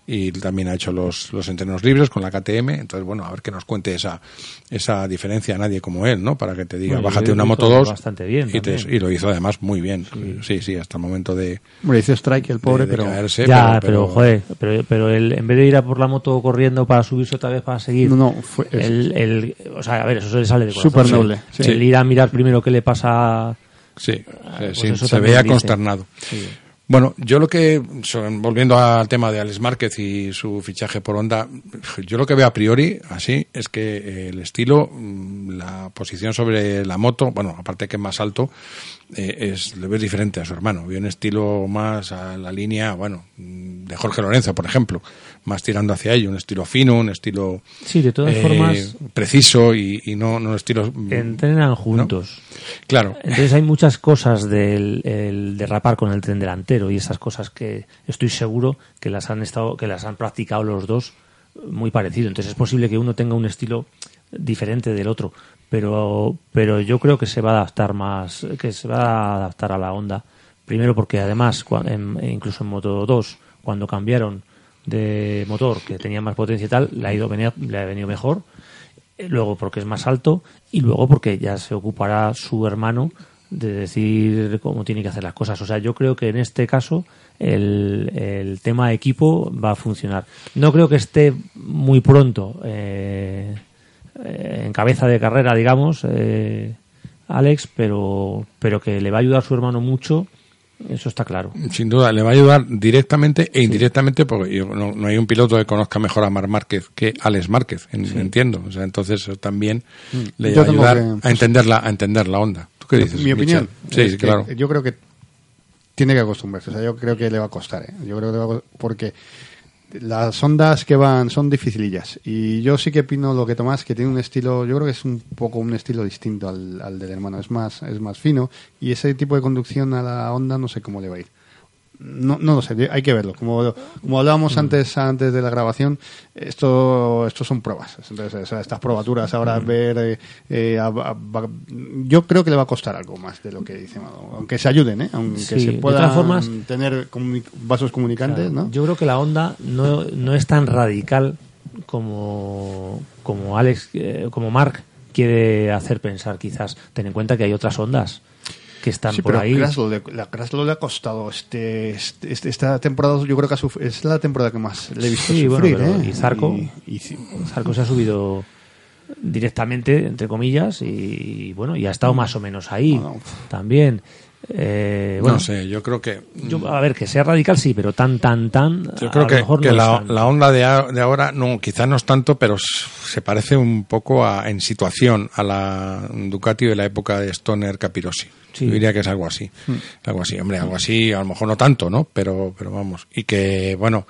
y también ha hecho los, los entrenos libres con la KTM. Entonces, bueno, a ver que nos cuente esa, esa diferencia a nadie como él, ¿no? Para que te diga, Bueno, bájate una hizo Moto 2. bastante bien Y, te- y lo hizo además muy bien. Sí, sí, hasta el momento de, Hombre, dice Strike el pobre, de- de pero... caerse. ya pero, joder pero, pero él en vez de ir a por la moto corriendo para subirse otra vez para seguir No, no, fue- el, el- o sea a ver eso se le sale de corazón Súper noble, sí. el ir a mirar primero qué le pasa Sí, pues sí, se veía consternado. Sí. Bueno, yo lo que, volviendo al tema de Alex Márquez y su fichaje por Honda, yo lo que veo a priori, así, es que eh, el estilo, mm, la posición sobre la moto, bueno, aparte que es más alto, eh, es, le ves diferente a su hermano. Veo un estilo más a la línea, bueno, mm, de Jorge Lorenzo, por ejemplo, más tirando hacia ello, un estilo fino, un estilo Sí, de todas eh, formas preciso y, y no, no estilos... mm, entrenan juntos Claro. Entonces hay muchas cosas del el derrapar con el tren delantero y esas cosas que estoy seguro que las han estado que las han practicado los dos muy parecido. Entonces es posible que uno tenga un estilo diferente del otro, pero pero yo creo que se va a adaptar más que se va a adaptar a la onda. Primero porque además en- incluso en Moto 2 cuando cambiaron de motor que tenía más potencia y tal, le ha ido le ha venido mejor eh, luego porque es más alto y luego porque ya se ocupará su hermano de decir cómo tiene que hacer las cosas. O sea, yo creo que en este caso el, el tema equipo va a funcionar. No creo que esté muy pronto eh, en cabeza de carrera, digamos, eh, Alex, pero, pero que le va a ayudar su hermano mucho, eso está claro. Sin duda, le va a ayudar directamente e indirectamente, porque yo- no, no hay un piloto que conozca mejor a Mar Márquez que Alex Márquez, en- entiendo. O sea, entonces eso también le Mm. Yo va a ayudar que, a pues, entender la, a entender la onda. ¿Tú qué dices? Mi opinión. Michel? Sí, es sí, que claro. Yo creo que tiene que acostumbrarse. O sea, yo creo que le va a costar. ¿eh? Yo creo que le va a co- porque las ondas que van son dificilillas. Y yo sí que opino lo que Tomás, que tiene un estilo, yo creo que es un poco un estilo distinto al, al del hermano. Es más, es más fino. Y ese tipo de conducción a la onda no sé cómo le va a ir. No, no lo sé, hay que verlo. Como, como hablábamos Mm. antes antes de la grabación, esto, esto son pruebas. Entonces, o sea, estas probaturas ahora Mm. ver, eh, eh, a- a- va- yo creo que le va a costar algo más de lo que dice Mado. Aunque se ayuden, ¿eh? aunque Sí, se puedan formas- tener comuni- vasos comunicantes, ¿no? Yo creo que la onda no, no es tan radical como, como Alex, eh, como Mark quiere hacer pensar, quizás. Ten en cuenta que hay otras ondas que están Sí, por pero ahí. La Kraslow le ha costado este, este- este- esta temporada yo creo que ha es la temporada que más le he visto Sí, bueno, sufrir pero ¿eh? y Zarco. y, y sí, Zarco se ha subido directamente, entre comillas, y bueno, y ha estado más o menos ahí Bueno. también. Eh, bueno, no sé, yo creo que yo- a ver, que sea radical sí, pero tan, tan, tan. Yo a creo lo que, mejor que no la, onda de, a- de ahora, no, quizás no es tanto, pero se parece un poco a, en situación a la Ducati de la época de Stoner Capirossi. Sí. Yo diría que es algo así. Algo así, hombre, algo así, a lo mejor no tanto, ¿no? Pero, pero vamos. Y que, bueno,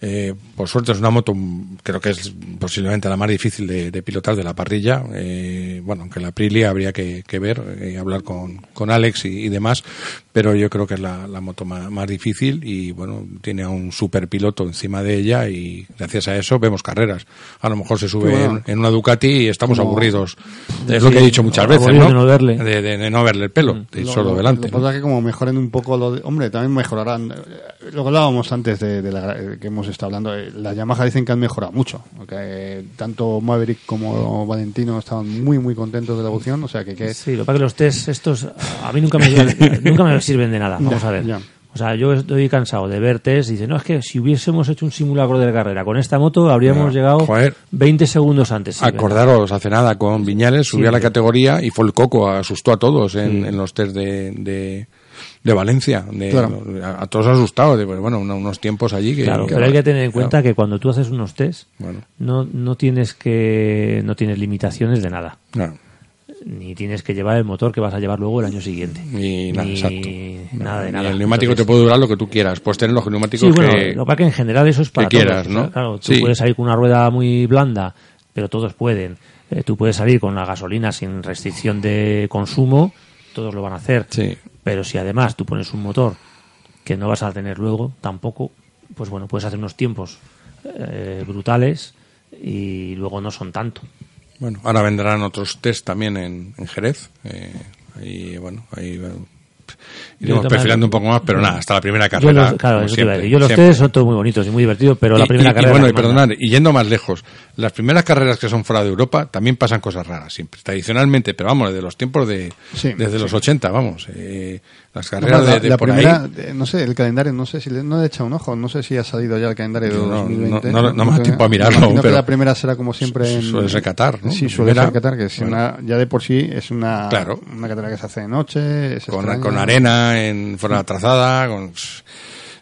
eh, por suerte es una moto, mm, creo que es posiblemente la más difícil de, de pilotar de la parrilla. Eh, bueno, aunque la Aprilia habría que, que ver, eh, hablar con, con Alex y, y demás, pero yo creo que es la, la moto más, más difícil y bueno, tiene a un super piloto encima de ella y gracias a eso vemos carreras. A lo mejor se sube bueno. en, en una Ducati y estamos Como- aburridos. Es Sí, lo que he dicho muchas veces, ¿no? de no verle. De, de- de no verle el pelo, de Lo- solo lo- delante. Lo que ¿no? pasa es que como mejoren un poco lo de, hombre, también mejorarán. eh, Lo que hablábamos antes de, de la, eh, que hemos estado hablando, eh, la Yamaha dicen que han mejorado mucho. porque, eh, tanto Maverick como Valentino estaban muy, muy contentos de la evolución. O sea que, que Sí, lo que pasa es que los test estos a mí nunca me, nunca me sirven de nada. Vamos Ya, a ver. ya. O sea, yo estoy cansado de ver test y dice, no, es que si hubiésemos hecho un simulacro de carrera con esta moto habríamos Ya, llegado joder. 20 segundos antes. Sí, Acordaros, hace nada con Viñales, subió a la Sí. categoría y fue el coco, asustó a todos en, Sí. en los test de, de, de Valencia. De, Claro. a, a todos asustados, de, bueno, una- unos tiempos allí que... Claro, que- pero hay que tener en claro. cuenta que cuando tú haces unos test Bueno, no, no tienes que no tienes limitaciones de nada. claro. Ni tienes que llevar el motor que vas a llevar luego el año siguiente. Ni nada, Ni exacto. Nada de nada. El neumático Entonces- te puede durar lo que tú quieras. Puedes tener los neumáticos Sí, bueno, que... lo que pasa es que en general eso es para que quieras, todos. O sea, ¿no? claro, tú Sí. puedes salir con una rueda muy blanda, pero todos pueden. Eh, tú puedes salir con la gasolina sin restricción de consumo, todos lo van a hacer. Sí. Pero si además tú pones un motor que no vas a tener luego tampoco, pues bueno, puedes hacer unos tiempos eh, brutales y luego no son tanto. Bueno, ahora vendrán otros test también en, Jerez. Eh, y bueno, ahí bueno, iremos Yo perfilando un poco más, pero nada, hasta la primera Yo carrera. los, claro, eso te iba a siempre, decir. Yo los siempre. test son todos muy bonitos y muy divertidos, pero la Y- primera y- y carrera. bueno, y la que manda. perdonad, y yendo más lejos, las primeras carreras que son fuera de Europa también pasan cosas raras, siempre, tradicionalmente, pero vamos, desde los tiempos de. Sí, desde sí. los 80, vamos. eh, las No, carreras la, de, de la por primera, ahí. eh, no sé, el calendario, no sé si le, no le he echado un ojo, no sé si ha salido ya el calendario de No, no, 2020. no- no me da tiempo a mirarlo, Imagino que pero- la primera será como siempre en... Suele ser Qatar, ¿no? Sí, La suele primera, ser Qatar, que es bueno. una, ya de por sí es una, Claro. una carrera que se hace de noche, es Con, extraña. con arena en la trazada, con.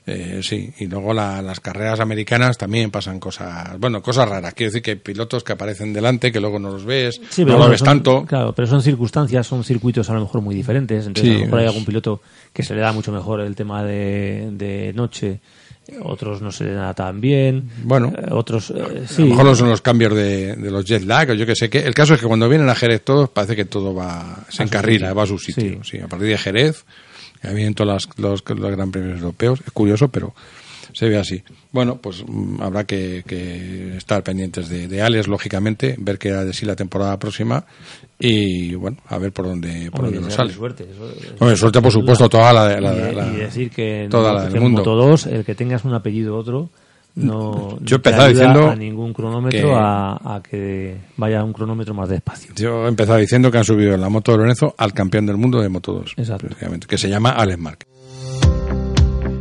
eh, sí, y luego la- las carreras americanas también pasan cosas, bueno, cosas raras. Quiero decir que hay pilotos que aparecen delante, que luego no los ves, Sí, no pero lo bueno, ves son- tanto. Claro, pero son circunstancias, son circuitos a lo mejor muy diferentes. Entonces, Sí, a lo mejor hay algún piloto que se le da mucho mejor el tema de, de noche, otros no se le da tan bien. Bueno. eh, otros eh, A sí. lo mejor son los cambios de, de los jet lag o yo que sé qué. El caso es que cuando vienen a Jerez todos parece que todo va, se encarrila, va a su sitio. Sí. Sí. a partir de Jerez, ya vienen todos las- los, los gran premios europeos. Es curioso, pero se ve así. Bueno, pues mm, habrá que, que estar pendientes de, de Alex, lógicamente, ver qué da de sí la temporada próxima y bueno, a ver por dónde, por Hombre, dónde nos sale. Suerte, eso- eso- Hombre, suerte, por supuesto, toda la, la- la- y decir que, toda no, la del mundo. Moto 2, el que tengas un apellido otro, no, Yo empezaba diciendo a ningún cronómetro que- a, a que vaya un cronómetro más despacio. Yo he empezado diciendo que han subido en la moto de Lorenzo al campeón del mundo de Moto 2, Exacto. que se llama Alex Mark.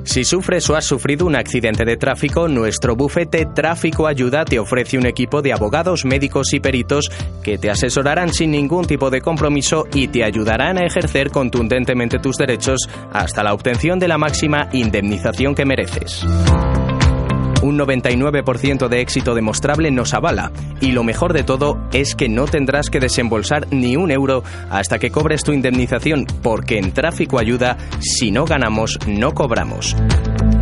Si sufres o has sufrido un accidente de tráfico, nuestro bufete Tráfico Ayuda te ofrece un equipo de abogados, médicos y peritos que te asesorarán sin ningún tipo de compromiso y te ayudarán a ejercer contundentemente tus derechos hasta la obtención de la máxima indemnización que mereces. Un 99% de éxito demostrable nos avala y lo mejor de todo es que no tendrás que desembolsar ni un euro hasta que cobres tu indemnización porque en Tráfico Ayuda, si no ganamos, no cobramos.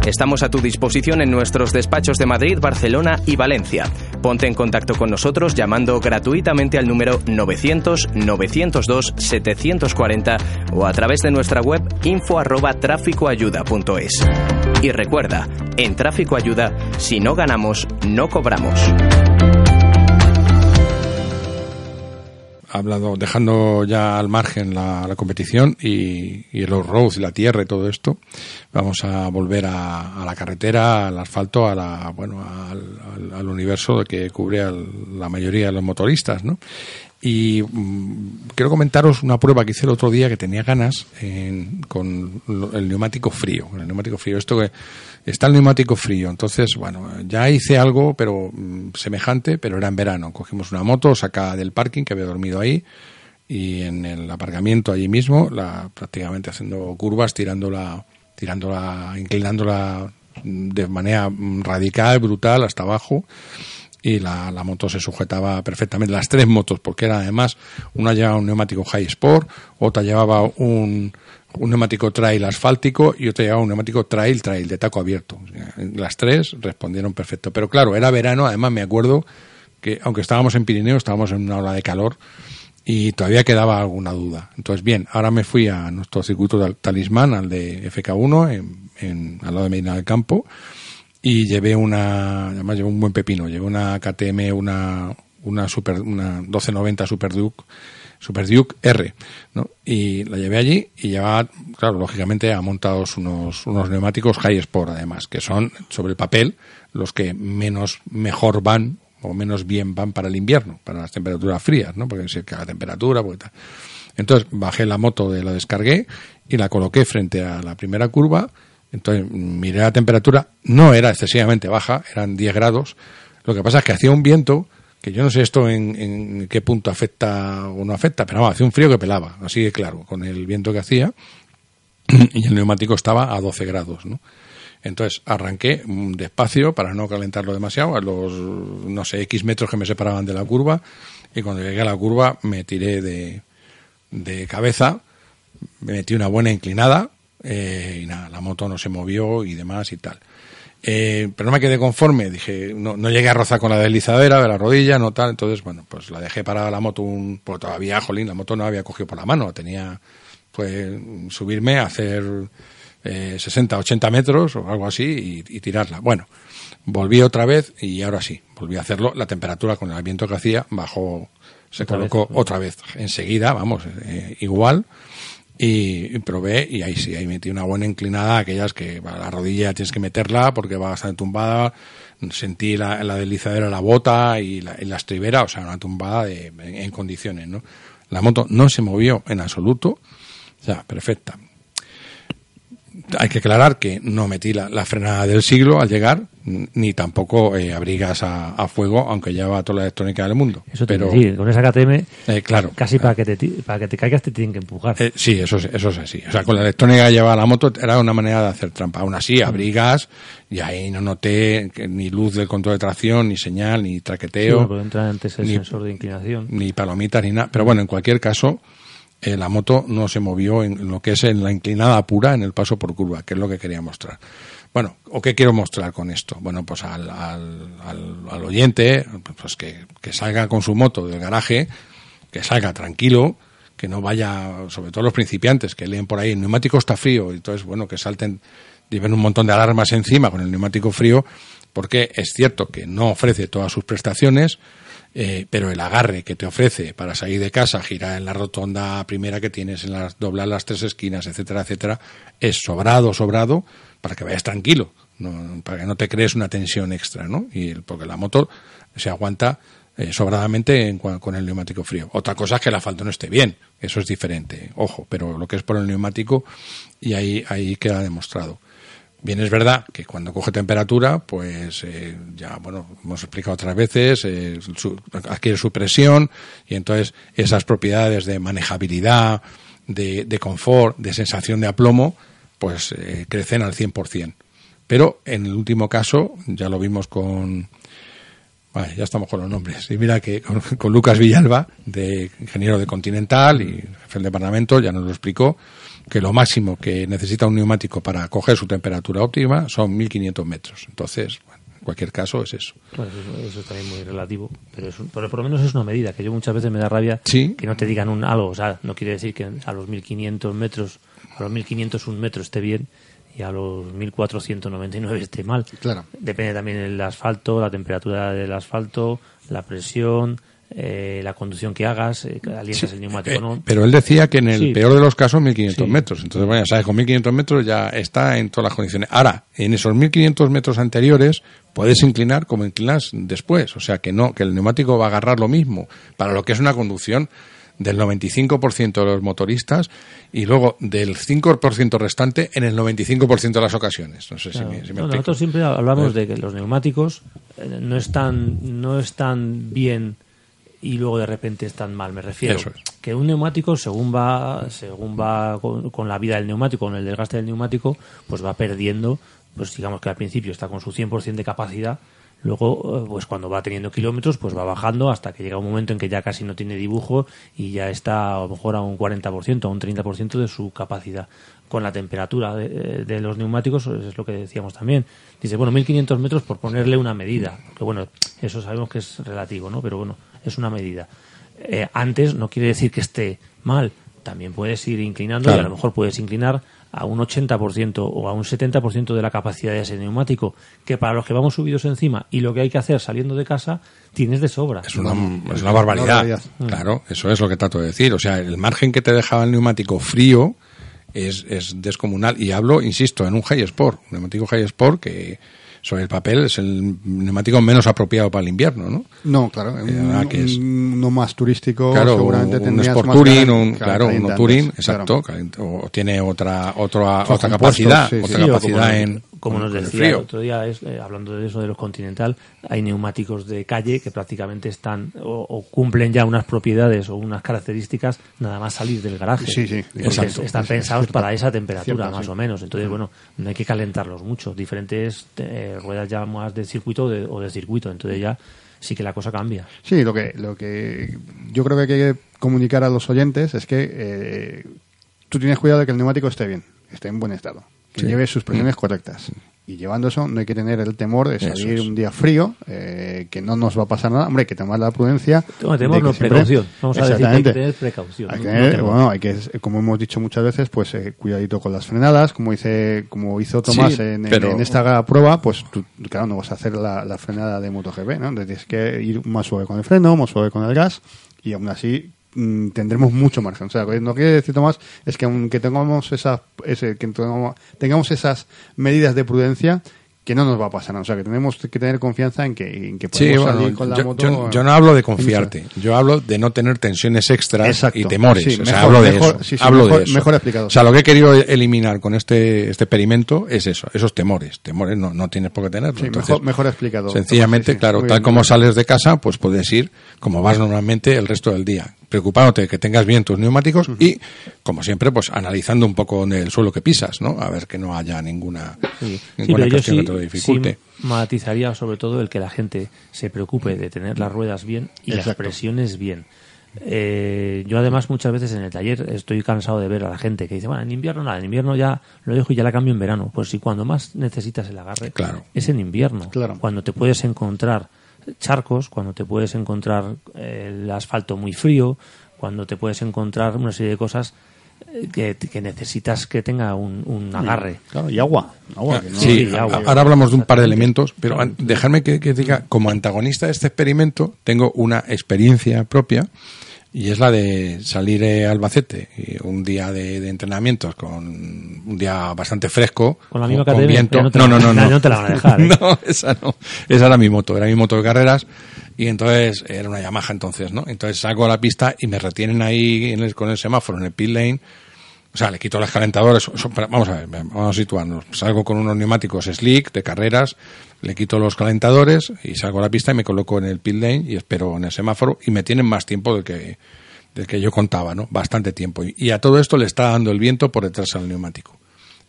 Estamos a tu disposición en nuestros despachos de Madrid, Barcelona y Valencia. Ponte en contacto con nosotros llamando gratuitamente al número 900-902-740 o a través de nuestra web info arroba tráficoayuda.es. Y recuerda, en Tráfico Ayuda, si no ganamos, no cobramos. Hablado, dejando ya al margen la, competición y, y, los roads y la tierra y todo esto, vamos a volver a, la carretera, al asfalto, a la, bueno, al, al, universo que cubre la mayoría de los motoristas, ¿no? Y mm, quiero comentaros una prueba que hice el otro día que tenía ganas con el neumático frío. el neumático frío, esto que está el neumático frío. Entonces, bueno, ya hice algo, pero mm, semejante, pero era en verano. Cogimos una moto, saca del parking que había dormido ahí y en el aparcamiento allí mismo, la, prácticamente haciendo curvas, tirándola, tirándola, inclinándola de manera radical, brutal, hasta abajo y la, la, moto se sujetaba perfectamente, las tres motos, porque era además, una llevaba un neumático High Sport, otra llevaba un, un neumático trail asfáltico y otra llevaba un neumático trail trail de taco abierto. Las tres respondieron perfecto. Pero claro, era verano, además me acuerdo que aunque estábamos en Pirineo, estábamos en una ola de calor y todavía quedaba alguna duda. Entonces, bien, ahora me fui a nuestro circuito de talismán, al de FK1, en, en, al lado de Medina del Campo, y llevé una, además llevé un buen pepino, llevé una KTM, una, una super, una 1290 Super Duke, Super Duke R, ¿no? Y la llevé allí y llevaba, claro, lógicamente ha montado unos, unos neumáticos High Sport además, que son sobre el papel los que menos mejor van o menos bien van para el invierno, para las temperaturas frías, ¿no? Porque si la temperatura, porque tal. Entonces bajé la moto, de la descargué y la coloqué frente a la primera curva entonces miré la temperatura, no era excesivamente baja, eran 10 grados. Lo que pasa es que hacía un viento, que yo no sé esto en, qué punto afecta o no afecta, pero hacía un frío que pelaba, así de claro, con el viento que hacía. Y el neumático estaba a 12 grados, ¿no? Entonces arranqué despacio para no calentarlo demasiado, a los, no sé, X metros que me separaban de la curva. Y cuando llegué a la curva me tiré de, de cabeza, me metí una buena inclinada, eh, y nada, la moto no se movió y demás y tal. Eh, pero no me quedé conforme, dije, no, no llegué a rozar con la deslizadera de la rodilla, no tal, entonces, bueno, pues la dejé parada la moto, un, pues todavía, jolín, la moto no había cogido por la mano, tenía, pues, subirme, a hacer eh, 60, 80 metros o algo así y, tirarla. Bueno, volví otra vez y ahora sí, volví a hacerlo, la temperatura con el viento que hacía bajó, se colocó otra vez enseguida, vamos, eh, igual, y, probé y ahí sí, ahí metí una buena inclinada, aquellas que a la rodilla tienes que meterla porque va bastante tumbada, sentí la, la deslizadera, la bota y la, la estribera, o sea, una tumbada de, en, condiciones, ¿no? La moto no se movió en absoluto, o sea, perfecta hay que aclarar que no metí la, frenada del siglo al llegar, ni tampoco eh, abrigas a, fuego, aunque lleva toda la electrónica del mundo. Eso pero con esa KTM, eh, claro, casi para que te para que te caigas te tienen que empujar. Eh, sí, eso es, eso es así. O sea, con la electrónica que lleva la moto era una manera de hacer trampa. Aún así, abrigas y ahí no noté ni luz del control de tracción, ni señal, ni traqueteo. antes el sensor de inclinación. Ni palomitas, ni nada. Pero bueno, en cualquier caso, eh, la moto no se movió en lo que es en la inclinada pura en el paso por curva, que es lo que quería mostrar. Bueno, ¿o qué quiero mostrar con esto? Bueno, pues al, al, al, oyente, pues que, que, salga con su moto del garaje, que salga tranquilo, que no vaya, sobre todo los principiantes, que leen por ahí, el neumático está frío, entonces, bueno, que salten, lleven un montón de alarmas encima con el neumático frío, porque es cierto que no ofrece todas sus prestaciones, eh, pero el agarre que te ofrece para salir de casa, girar en la rotonda primera que tienes, en las, doblar las tres esquinas, etcétera, etcétera, es sobrado, sobrado, para que vayas tranquilo, para que no te crees una tensión extra, ¿no? Y porque la moto se aguanta eh, sobradamente con el neumático frío. Otra cosa es que el asfalto no esté bien, eso es diferente, ojo, pero lo que es por el neumático y ahí, ahí queda demostrado. Bien, es verdad que cuando coge temperatura, pues eh, ya, bueno, hemos explicado otras veces, eh, adquiere su presión y entonces esas propiedades de manejabilidad, de, de confort, de sensación de aplomo, pues eh, crecen al 100%. Pero en el último caso, ya lo vimos con, Vale, ya estamos con los nombres. Y mira que con, con Lucas Villalba, de ingeniero de Continental y jefe del departamento, ya nos lo explicó, que lo máximo que necesita un neumático para coger su temperatura óptima son 1500 metros. Entonces, bueno, en cualquier caso es eso. Bueno, eso, eso es también muy relativo, pero, es un- pero por lo menos es una medida, que yo muchas veces me da rabia Sí. que no te digan un algo, o sea, no quiere decir que a los 1500 metros, a los 1500 un metro esté bien y a los 1499 esté mal. Claro. Depende también del asfalto, la temperatura del asfalto, la presión, eh, la conducción que hagas, eh, alientas el neumático, Eh, ¿no? pero él decía que en el Sí. peor de los casos 1500 Sí. metros. Entonces, bueno, ya sabes, con 1500 metros ya está en todas las condiciones. Ahora, en esos 1500 metros anteriores puedes inclinar como inclinas después. O sea, que no, que el neumático va a agarrar lo mismo para lo que es una conducción del 95% de los motoristas y luego del 5% restante en el 95% de las ocasiones. No sé Claro. si me, si me No, explico. nosotros siempre hablamos de que los neumáticos eh, no están no están bien y luego de repente están mal. Me refiero Eso es. que un neumático según va según va con, con la vida del neumático, con el desgaste del neumático, pues va perdiendo, pues digamos que al principio está con su 100% de capacidad. Luego, eh, pues cuando va teniendo kilómetros, pues va bajando hasta que llega un momento en que ya casi no tiene dibujo y ya está a lo mejor a un 40%, a un 30% de su capacidad. Con la temperatura de, de los neumáticos, es lo que decíamos también. Dice, bueno, 1500 metros por ponerle una medida. Que bueno, eso sabemos que es relativo, ¿no? Pero bueno, es una medida. Eh, antes no quiere decir que esté mal. También puedes ir inclinando y a lo mejor puedes inclinar a un 80% o a un 70% de la capacidad de ese neumático, que para los que vamos subidos encima y lo que hay que hacer saliendo de casa, tienes de sobra. Es una, es una barbaridad. barbaridad. Claro, eso es lo que trato de decir. O sea, el margen que te dejaba el neumático frío es, es descomunal. Y hablo, insisto, en un High Sport, un neumático High Sport que sobre el papel es el neumático menos apropiado para el invierno, ¿no? No, claro, Eh, un, que es- un- uno más turístico, Claro, seguramente un Sport más Touring, un, claro, caliente Touring, exacto, claro. o tiene otra otra otra capacidad, sí, otra sí. Capacidad en como con- nos el decía el otro día, es, eh, hablando de eso de los Continental, hay neumáticos de calle que prácticamente están o, o cumplen ya unas propiedades o unas características nada más salir del garaje. Sí, sí, exacto. están Es- pensados es para esa temperatura, cierto, más sí. o menos. Entonces, bueno, no hay que calentarlos mucho. Diferentes eh, ruedas ya más de circuito o de, o de circuito. Entonces ya sí que la cosa cambia. Sí, lo que, lo que yo creo que hay que comunicar a los oyentes es que eh, tú tienes cuidado de que el neumático esté bien, esté en buen estado, que Sí. lleve sus presiones correctas. Y llevando eso, no hay que tener el temor de salir es. un día frío, eh, que no nos va a pasar nada. Hombre, hay que tomar la prudencia. Tenemos no, siempre- precaución. Vamos a decir que hay que tener precaución. Hay no- que no tener- temor. bueno, hay que, como hemos dicho muchas veces, pues eh, cuidadito con las frenadas, como dice, como hizo Tomás Sí, en, en- pero- en esta prueba, pues tú, claro, no vas a hacer la, la frenada de MotoGP, ¿no? Entonces tienes que ir más suave con el freno, más suave con el gas, y aún así mm, tendremos mucho margen. O sea, lo que no quiere decir Tomás es que aunque tengamos esas, ese, que tengamos, tengamos esas medidas de prudencia, que no nos va a pasar. O sea, que tenemos que tener confianza en que, en que Sí, podemos bueno, salir con la yo, moto. yo- yo no hablo de confiarte, yo hablo de no tener tensiones extras Exacto. y temores. Sí, o sea, mejor- hablo de mejor- eso. sí, hablo mejor- de eso. mejor explicado. O sea, lo que he querido eliminar con este, este experimento es eso, esos temores. Temores no, no tienes por qué Entonces, mejor, explicado. Sencillamente, Tomás, claro, tal bien, como bien. sales de casa, pues puedes ir como vas normalmente el resto del día, preocupándote de que tengas bien tus neumáticos y, como siempre, pues analizando un poco en el suelo que pisas, ¿no? A ver que no haya ninguna, Sí, yo que te lo dificulte. matizaría sobre todo el que la gente se preocupe de tener las ruedas bien y las presiones bien. Eh, yo además muchas veces en el taller estoy cansado de ver a la gente que dice, bueno, en invierno nada, en invierno ya lo dejo y ya la cambio en verano. Pues si cuando más necesitas el agarre Claro. es en invierno, Claro. cuando te puedes encontrar charcos, cuando te puedes encontrar eh, el asfalto muy frío, cuando te puedes encontrar una serie de cosas eh, que, que necesitas que tenga un, un agarre. Claro, y agua. agua que no- Sí, sí, a- agua. ahora hablamos de un par de elementos, pero que, que diga, como antagonista de este experimento, tengo una experiencia propia y es la de salir a Albacete y un día de, de entrenamientos con un día bastante fresco, Con la misma con KTM, viento. no te no, no, no, no, no te la van a dejar, ¿eh? no, esa no, esa era mi moto, era mi moto de carreras y entonces era una Yamaha entonces, ¿no? Entonces salgo a la pista y me retienen ahí en el- con el semáforo en el pit lane o sea, le quito los calentadores. Vamos a ver, vamos a situarnos. Salgo con unos neumáticos slick de carreras, le quito los calentadores y salgo a la pista y me coloco en el pit lane y espero en el semáforo y me tienen más tiempo del que, del que yo contaba, ¿no? Bastante tiempo. Y, a todo esto le está dando el viento por detrás al neumático.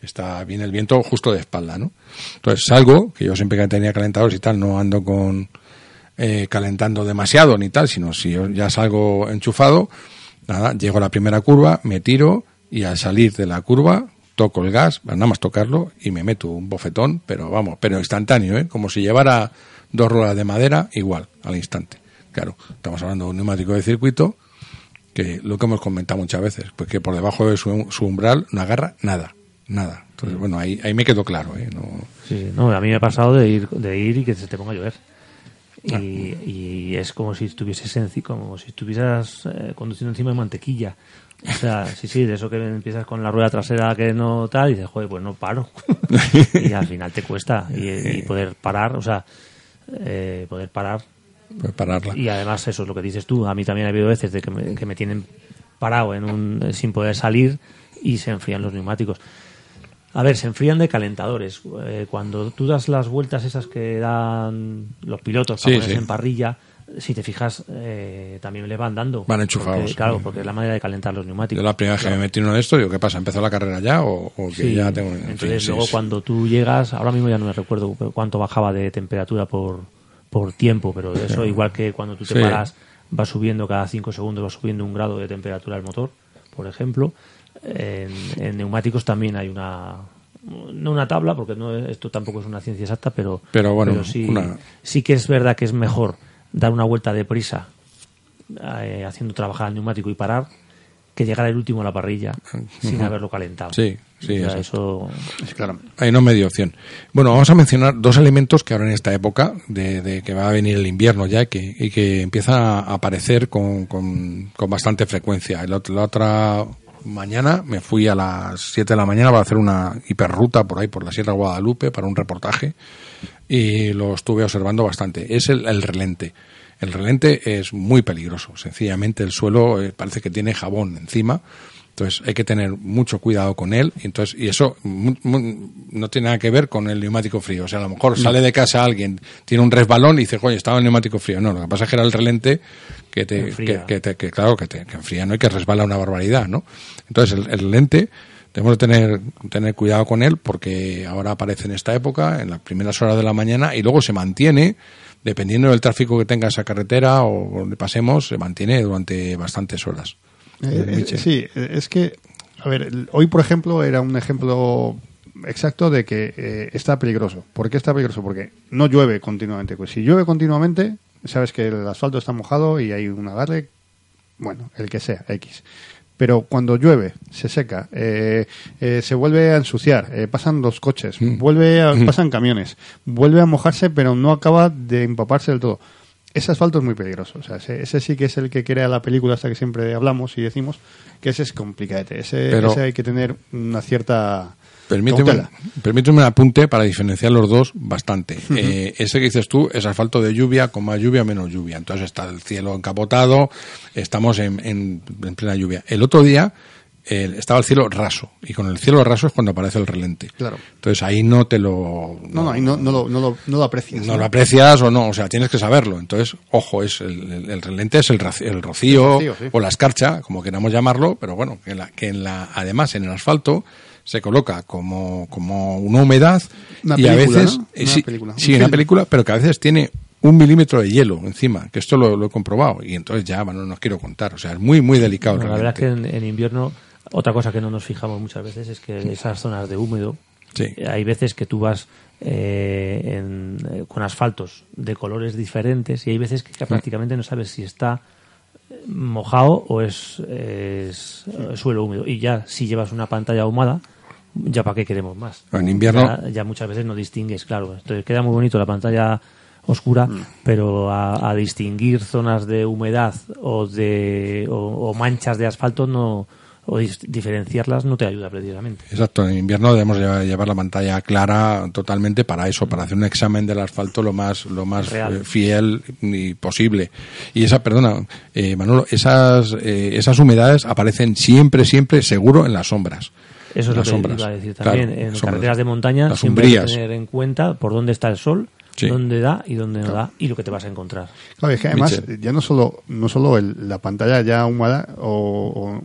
Está bien el viento justo de espalda, ¿no? Entonces salgo, que yo siempre que tenía calentadores y tal, no ando con eh, calentando demasiado ni tal, sino si yo ya salgo enchufado, nada, llego a la primera curva, me tiro y al salir de la curva toco el gas, nada más tocarlo y me meto un bofetón, pero vamos, pero instantáneo, ¿eh? como si llevara dos ruedas de madera, igual, al instante. Claro, estamos hablando de un neumático de circuito que lo que hemos comentado muchas veces, pues que por debajo de su, su umbral no agarra nada, nada. Entonces, bueno, ahí, ahí me quedó claro. ¿eh? No, Sí, no, a mí me ha pasado de ir, de ir y que se te ponga a llover. Y, y es como si estuvieses enci- como si estuvieras eh, conduciendo encima de mantequilla. O sea, sí, sí, de eso que empiezas con la rueda trasera que no tal, y dices, joder, pues no paro. y al final te cuesta. Y, y poder parar, o sea, eh, poder parar. pues pararla. Y además, eso es lo que dices tú. A mí también ha habido veces de que me, que me tienen parado en un, sin poder salir y se enfrían los neumáticos. A ver, se enfrían de calentadores. Eh, cuando tú das las vueltas esas que dan los pilotos para Sí, ponerse sí. en parrilla, si te fijas, eh, también le van dando. Van enchufados, Porque, claro, porque es la manera de calentar los neumáticos. Yo la primera vez que me metí en uno de estos, digo, ¿qué pasa? ¿Empezó la carrera ya o, o que Sí, ya tengo...? en entonces luego sí. cuando tú llegas, ahora mismo ya no me recuerdo cuánto bajaba de temperatura por, por tiempo, pero eso igual que cuando tú te paras, va subiendo cada 5 segundos, va subiendo un grado de temperatura el motor, por ejemplo. En, en neumáticos también hay una no una tabla porque no es- esto tampoco es una ciencia exacta pero Pero bueno, sí, una- sí que es verdad que es mejor dar una vuelta de prisa eh, haciendo trabajar el neumático y parar que llegar el último a la parrilla sin haberlo calentado Sí, sí, O sea, eso. Claro. Ahí no me dio opción. Bueno, vamos a mencionar dos elementos que ahora en esta época, de, de que va a venir el invierno ya, que, y que empiezan a aparecer con, con, con bastante frecuencia. El la otra mañana me fui a las 7 de la mañana para hacer una hiperruta por ahí, por la Sierra Guadalupe, para un reportaje, y lo estuve observando bastante. Es el, el relente. El relente es muy peligroso. Sencillamente el suelo eh, parece que tiene jabón encima. Entonces hay que tener mucho cuidado con él. Entonces, y eso mu- mu- no tiene nada que ver con el neumático frío. O sea, a lo mejor sale de casa alguien, tiene un resbalón y dice, oye, estaba el neumático frío. No, lo que pasa es que era el relente que te, que, te- que, claro, que te que enfría, ¿no? Y que resbala una barbaridad, ¿no? Entonces el, el lente tenemos que tener, tener cuidado con él porque ahora aparece en esta época, en las primeras horas de la mañana, y luego se mantiene, dependiendo del tráfico que tenga esa carretera o donde pasemos, se mantiene durante bastantes horas. Eh, eh, Miche. sí, eh, es que, a ver, hoy por ejemplo era un ejemplo exacto de que eh, está peligroso. ¿Por qué está peligroso? Porque no llueve continuamente. Pues si llueve continuamente, sabes que el asfalto está mojado y hay un agarre, bueno, el que sea, X. Pero cuando llueve, se seca, eh, eh, se vuelve a ensuciar, eh, pasan los coches, vuelve a- pasan camiones, vuelve a mojarse, pero no acaba de empaparse del todo. Ese asfalto es muy peligroso. O sea, ese, ese sí que es el que crea la película hasta que siempre hablamos y decimos que ese es complicadete. Ese, Pero- ese hay que tener una cierta Permíteme, permíteme un apunte para diferenciar los dos bastante. Eh, ese que dices tú es asfalto de lluvia, con más lluvia, menos lluvia. Entonces está el cielo encapotado, estamos en, en- en plena lluvia. El otro día eh, estaba el cielo raso, y con el cielo raso es cuando aparece el relente. Claro. Entonces ahí no te lo... No, no, ahí no, no, lo, no, lo, no lo aprecias. no lo aprecias o no, o sea, tienes que saberlo. Entonces, ojo, es el, el- el relente es el, el rocío, El rocío, sí. o la escarcha, como queramos llamarlo, pero bueno, que, la, que en la, además en el asfalto se coloca como, como una humedad Una y a veces, ¿no? eh, Una sí, película, un sí, una film. película, pero que a veces tiene un milímetro de hielo encima, que esto lo, lo he comprobado y entonces ya, bueno, no os quiero contar, o sea, es muy, muy delicado. Bueno, la verdad es que en, en invierno, otra cosa que no nos fijamos muchas veces es que esas zonas de húmedo, Sí. eh, hay veces que tú vas eh, en- eh, con asfaltos de colores diferentes y hay veces que, que prácticamente no sabes si está mojado o es, es, suelo húmedo. Y ya si llevas una pantalla ahumada, ya para qué queremos más. En invierno- Ya, ya muchas veces no distingues, claro. Entonces queda muy bonito la pantalla oscura, Mm. pero a, a distinguir zonas de humedad o de o, o manchas de asfalto no o diferenciarlas no te ayuda precisamente. Exacto, en invierno debemos llevar, llevar la pantalla clara totalmente para eso, para hacer un examen del asfalto lo más lo más Real. eh, fiel y posible. Y esa, perdona, eh, Manolo, esas eh, esas humedades aparecen siempre, siempre seguro en las sombras. Eso es Las lo que sombras. iba a decir también. Claro, en carreteras de montaña Las siempre hay que tener en cuenta por dónde está el sol, Sí. dónde da y dónde no da y lo que te vas a encontrar. Claro, es que además Michel. ya no solo no solo el- la pantalla ya ahumada o, o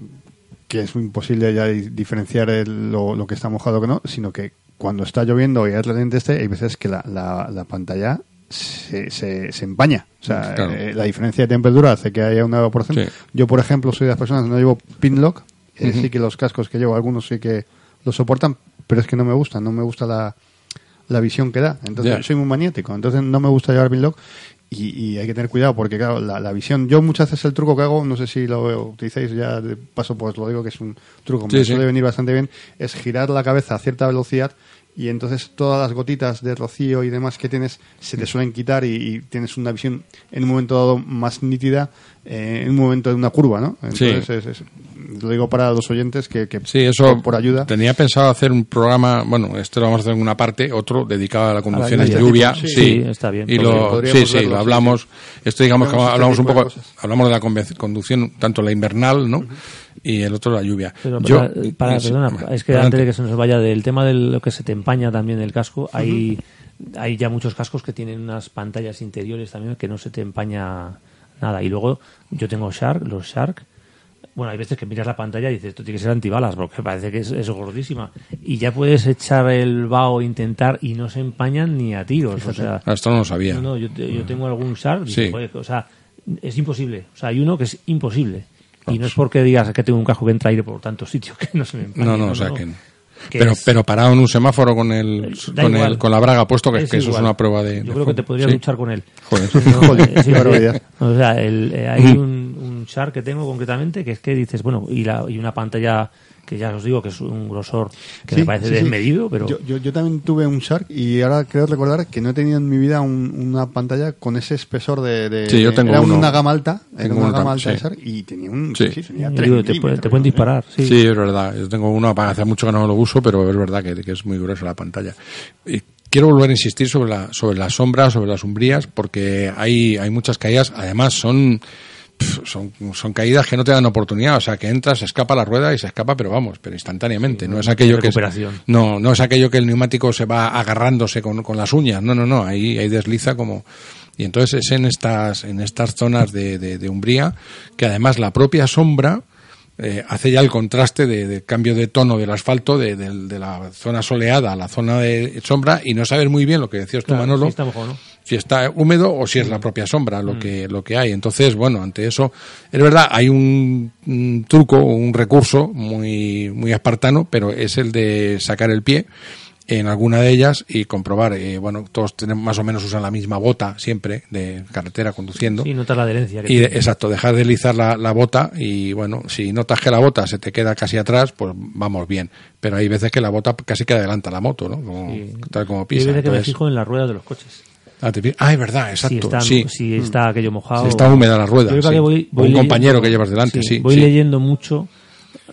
que es imposible ya di- diferenciar el- lo, lo que está mojado que no, sino que cuando está lloviendo y es relente este, hay veces que la, la, la pantalla se, se, se empaña. O sea, Claro. eh, la diferencia de temperatura hace que haya una evaporación. Sí. Yo, por ejemplo, soy de las personas que no llevo pinlock. Eh, Sí que los cascos que llevo, algunos sí que lo soportan, pero es que no me gustan, no me gusta la, la visión que da. Entonces, Ya. soy muy maniático. Entonces, no me gusta llevar pinlock. Y, y hay que tener cuidado porque, claro, la, la visión. Yo muchas veces el truco que hago, no sé si lo utilizáis ya de paso, pues lo digo que es un truco que Sí, me sí. suele venir bastante bien, es girar la cabeza a cierta velocidad y entonces todas las gotitas de rocío y demás que tienes se te suelen quitar y, y tienes una visión en un momento dado más nítida eh, en un momento de una curva, ¿no? Entonces, es- es- lo digo para los oyentes que, que Sí, eso por, por ayuda. Tenía pensado hacer un programa, bueno, este lo vamos a hacer en una parte, otro dedicado a la conducción A en lluvia. Sí, Sí, está bien. Y lo, podríamos sí, sí, verlo, lo sí, hablamos. Esto digamos que este hablamos un de poco, cosas. hablamos de la conducción, tanto la invernal, ¿no? Y el otro la lluvia. Pero Yo- para, para- sí, perdona, es que adelante. antes de que se nos vaya del tema de lo que se te empaña también el casco, hay, hay ya muchos cascos que tienen unas pantallas interiores también que no se te empaña nada. Y luego yo tengo Shark, los Shark. Bueno, hay veces que miras la pantalla y dices, esto tiene que ser antibalas, porque parece que es, es gordísima. Y ya puedes echar el vaho, intentar, y no se empañan ni a tiros. O sea, Ah, Esto no lo sabía. no, no, yo, te- yo tengo algún Shark, y Sí. digo, "Joder, o sea, es imposible. O sea, hay uno que es imposible. Y no es porque digas que tengo un casco que entra aire por tantos sitios que no se me empañe. No, no, o sea que... Que Pero, es- pero parado en un semáforo con el, con, el con la braga puesto, que, Es que eso es una prueba de. Yo de creo que te podrías Sí. luchar con él. Joder. No, Joder, sí, qué barbaridad. O sea, el- eh, hay un, un Shark que tengo concretamente que es que dices, bueno, y, la, y una pantalla que ya os digo que es un grosor que Sí, me parece sí, sí. desmedido, pero Yo, yo, yo también tuve un Shark y ahora creo recordar que no he tenido en mi vida un- una pantalla con ese espesor de... de- Sí, yo tengo era uno. una gama alta, era una gama alta de. Shark y tenía un... Sí. Sí, tenía digo, te, puede- milímetros, te pueden disparar. Sí. Sí, es verdad. Yo tengo uno, para hace mucho que no lo uso, pero es verdad que, que es muy gruesa la pantalla. Y quiero volver a insistir sobre la, sobre las sombras, sobre las umbrías, porque hay, hay muchas caídas. Además, son, son, son caídas que no te dan oportunidad. O sea, que entras, se escapa la rueda y se escapa, pero vamos, pero instantáneamente. no es aquello que es, no, no es aquello que el neumático se va agarrándose con, con las uñas. No, no, no. Ahí, ahí desliza como, y entonces es en estas, en estas zonas de, de, de umbría que además la propia sombra, eh, hace ya el contraste de, de cambio de tono del asfalto de, de- de la zona soleada a la zona de sombra y no sabes muy bien lo que decías tú Claro, Manolo sí, está mejor, ¿no? Si está húmedo o si es la propia sombra lo que lo que hay entonces bueno ante eso es verdad hay un, un truco un recurso muy muy espartano pero es el de sacar el pie en alguna de ellas y comprobar eh, bueno todos tenemos más o menos usan la misma bota siempre de carretera conduciendo Sí, notas la adherencia. que y de- tiene. exacto, dejar deslizar la, la bota y bueno, si notas que la bota se te queda casi atrás, pues vamos bien. Pero hay veces que la bota casi que adelanta la moto, ¿no? Como- Sí. Tal como Yo hay pisa. veces que me fijo en las ruedas de los coches. Ah, te ah, es verdad, Si exacto. está, sí. si está aquello mojado. Si está húmeda la rueda, Yo creo sí. que voy- O un leyendo- compañero que llevas delante, sí, Voy leyendo mucho.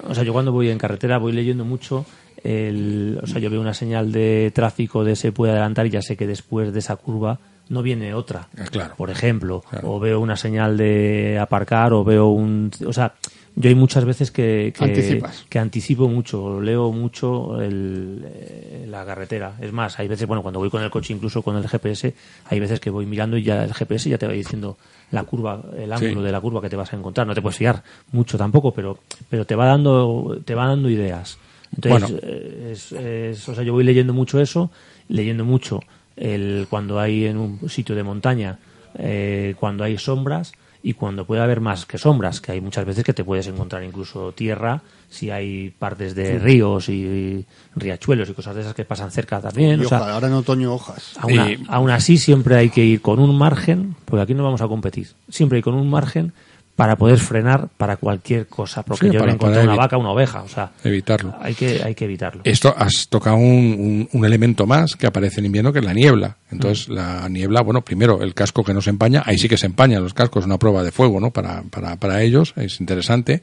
O sea, yo cuando voy en carretera voy leyendo mucho. El, o sea, yo veo una señal de tráfico de se puede adelantar y ya sé que después de esa curva no viene otra. Ah, claro. Por ejemplo, Claro. o veo una señal de aparcar o veo un. O sea, yo hay muchas veces que, que, que anticipo mucho, leo mucho el, eh, la carretera. Es más, hay veces, bueno, cuando voy con el coche, incluso con el GPS, hay veces que voy mirando y ya el GPS ya te va diciendo la curva, el ángulo Sí. de la curva que te vas a encontrar. No te puedes fiar mucho tampoco, pero, pero te va dando, te va dando ideas. Entonces, Bueno. eh, es, es- o sea, yo voy leyendo mucho eso, leyendo mucho el cuando hay en un sitio de montaña, eh, cuando hay sombras y cuando puede haber más que sombras, que hay muchas veces que te puedes encontrar incluso tierra, si hay partes de ríos y, riachuelos y cosas de esas que pasan cerca también. Y o sea, hoja, ahora en otoño hojas. Aún, a- Y- aún así, siempre hay que ir con un margen, porque aquí no vamos a competir. Siempre hay con un margen para poder frenar para cualquier cosa, porque Sí, yo para- encontré para una vaca, una oveja, o sea, Evitarlo. hay que, hay que evitarlo. Esto has tocado un, un- un elemento más que aparece en invierno, que es la niebla. Entonces, la niebla, bueno, primero, el casco que no se empaña, ahí sí que se empañan los cascos, es una prueba de fuego, ¿no? Para, para, para ellos, es interesante.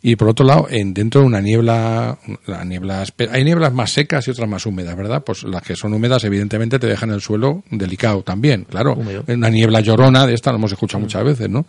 Y por otro lado, en, dentro de una niebla, la niebla, hay nieblas más secas y otras más húmedas, ¿verdad? Pues las que son húmedas, evidentemente, te dejan el suelo delicado también, claro. Húmedo. Una niebla llorona, de esta lo hemos escuchado muchas veces, ¿no?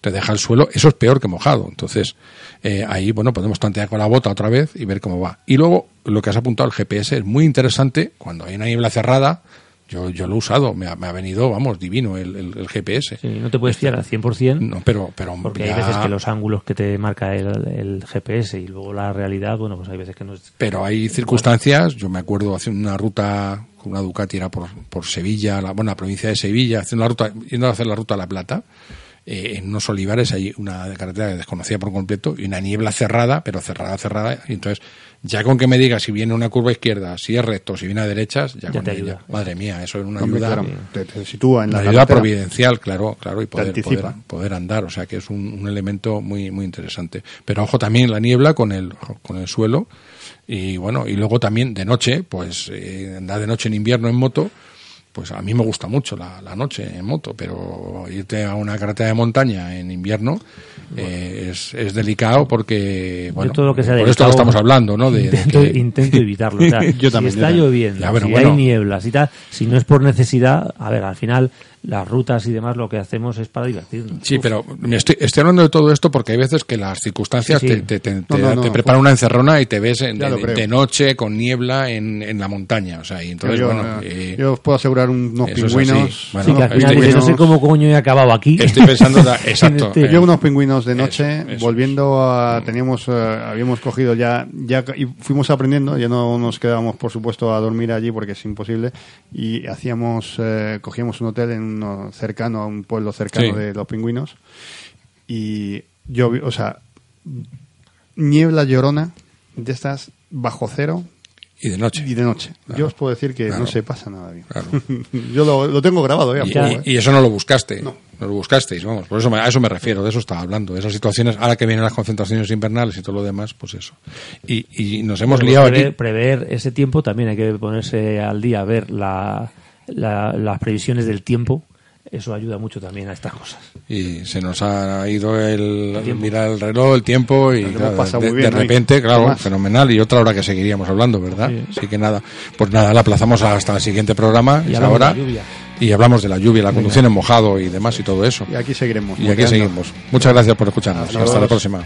Te deja el suelo, eso es peor que mojado. Entonces, eh, ahí, bueno, podemos tantear con la bota otra vez y ver cómo va. Y luego, lo que has apuntado, el GPS es muy interesante. Cuando hay una niebla cerrada, yo, yo lo he usado, me ha, me ha venido, vamos, divino el, el- el GPS. Sí, no te puedes fiar al 100%, No, pero, pero porque ya- hay veces que los ángulos que te marca el, el GPS y luego la realidad, bueno, pues hay veces que no es... Pero hay circunstancias, yo me acuerdo haciendo una ruta una Ducati era por, por Sevilla, la, bueno, la provincia de Sevilla, haciendo la ruta, yendo a hacer la ruta a La Plata, eh, en unos olivares hay una carretera desconocida por completo y una niebla cerrada, pero cerrada, cerrada, y entonces ya con que me diga si viene una curva izquierda, si es recto, si viene a derechas, ya, Ya con te ello. ayuda. Madre mía, eso es una Hombre, ayuda, claro, te, te sitúa en la una ayuda carretera. providencial, claro, claro, y poder, poder, poder andar, o sea que es un, un elemento muy, muy interesante. Pero ojo también la niebla con el, con el suelo, y bueno, y luego también de noche, pues eh, andar de noche en invierno en moto, pues a mí me gusta mucho la, la noche en moto, pero irte a una carretera de montaña en invierno eh, es, es delicado porque, bueno, todo lo que sea por esto lo estamos hablando, ¿no? De, de intento, que- intento evitarlo. O sea, Yo también, si está lloviendo, Ya, si bueno. hay nieblas y tal, si no es por necesidad, a ver, al final las rutas y demás lo que hacemos es para divertirnos. Sí, pero me estoy, estoy hablando de todo esto porque hay veces que las circunstancias Sí, sí. te, te, te, No, te- no, no, te preparan una encerrona y te ves en- de, noche con niebla en, en la montaña. O sea, y entonces, yo, bueno, eh, eh, yo os puedo asegurar unos pingüinos. así. Bueno, sí, que al estoy- final dices, no sé cómo coño he acabado aquí. estoy pensando, da- exacto. Este- eh, Yo unos pingüinos de noche, Eso, eso volviendo a, teníamos, eh, habíamos cogido ya, ya, y fuimos aprendiendo, ya no nos quedábamos, por supuesto, a dormir allí porque es imposible, y hacíamos, eh, cogíamos un hotel en uno cercano, a un pueblo cercano Sí. de los pingüinos, y yo, vi- o sea, niebla llorona, de estas bajo cero y de noche. y de noche. Claro. Yo os puedo decir que Claro. no se pasa nada bien. Claro. yo lo, lo tengo grabado. Y, poco, ¿eh? y eso no lo buscaste. No. lo buscasteis, vamos. Por eso me- a eso me refiero, de eso estaba hablando. De esas situaciones, ahora que vienen las concentraciones invernales y todo lo demás, pues eso. Y, y nos hemos Pero liado prever, aquí. prever ese tiempo también hay que ponerse al día, ver la, la- las previsiones del tiempo. Eso ayuda mucho también a estas cosas. Y se nos ha ido el, mirar el reloj, el tiempo y claro, de, muy bien de hoy. repente, claro, fenomenal. Y otra hora que seguiríamos hablando, ¿verdad? Así que nada, pues nada, la aplazamos hasta el siguiente programa, Y ahora. Y hablamos de la lluvia, la conducción en mojado y demás y todo eso. Y aquí seguiremos. Y aquí seguimos. Muchas gracias por escucharnos. Hasta la próxima.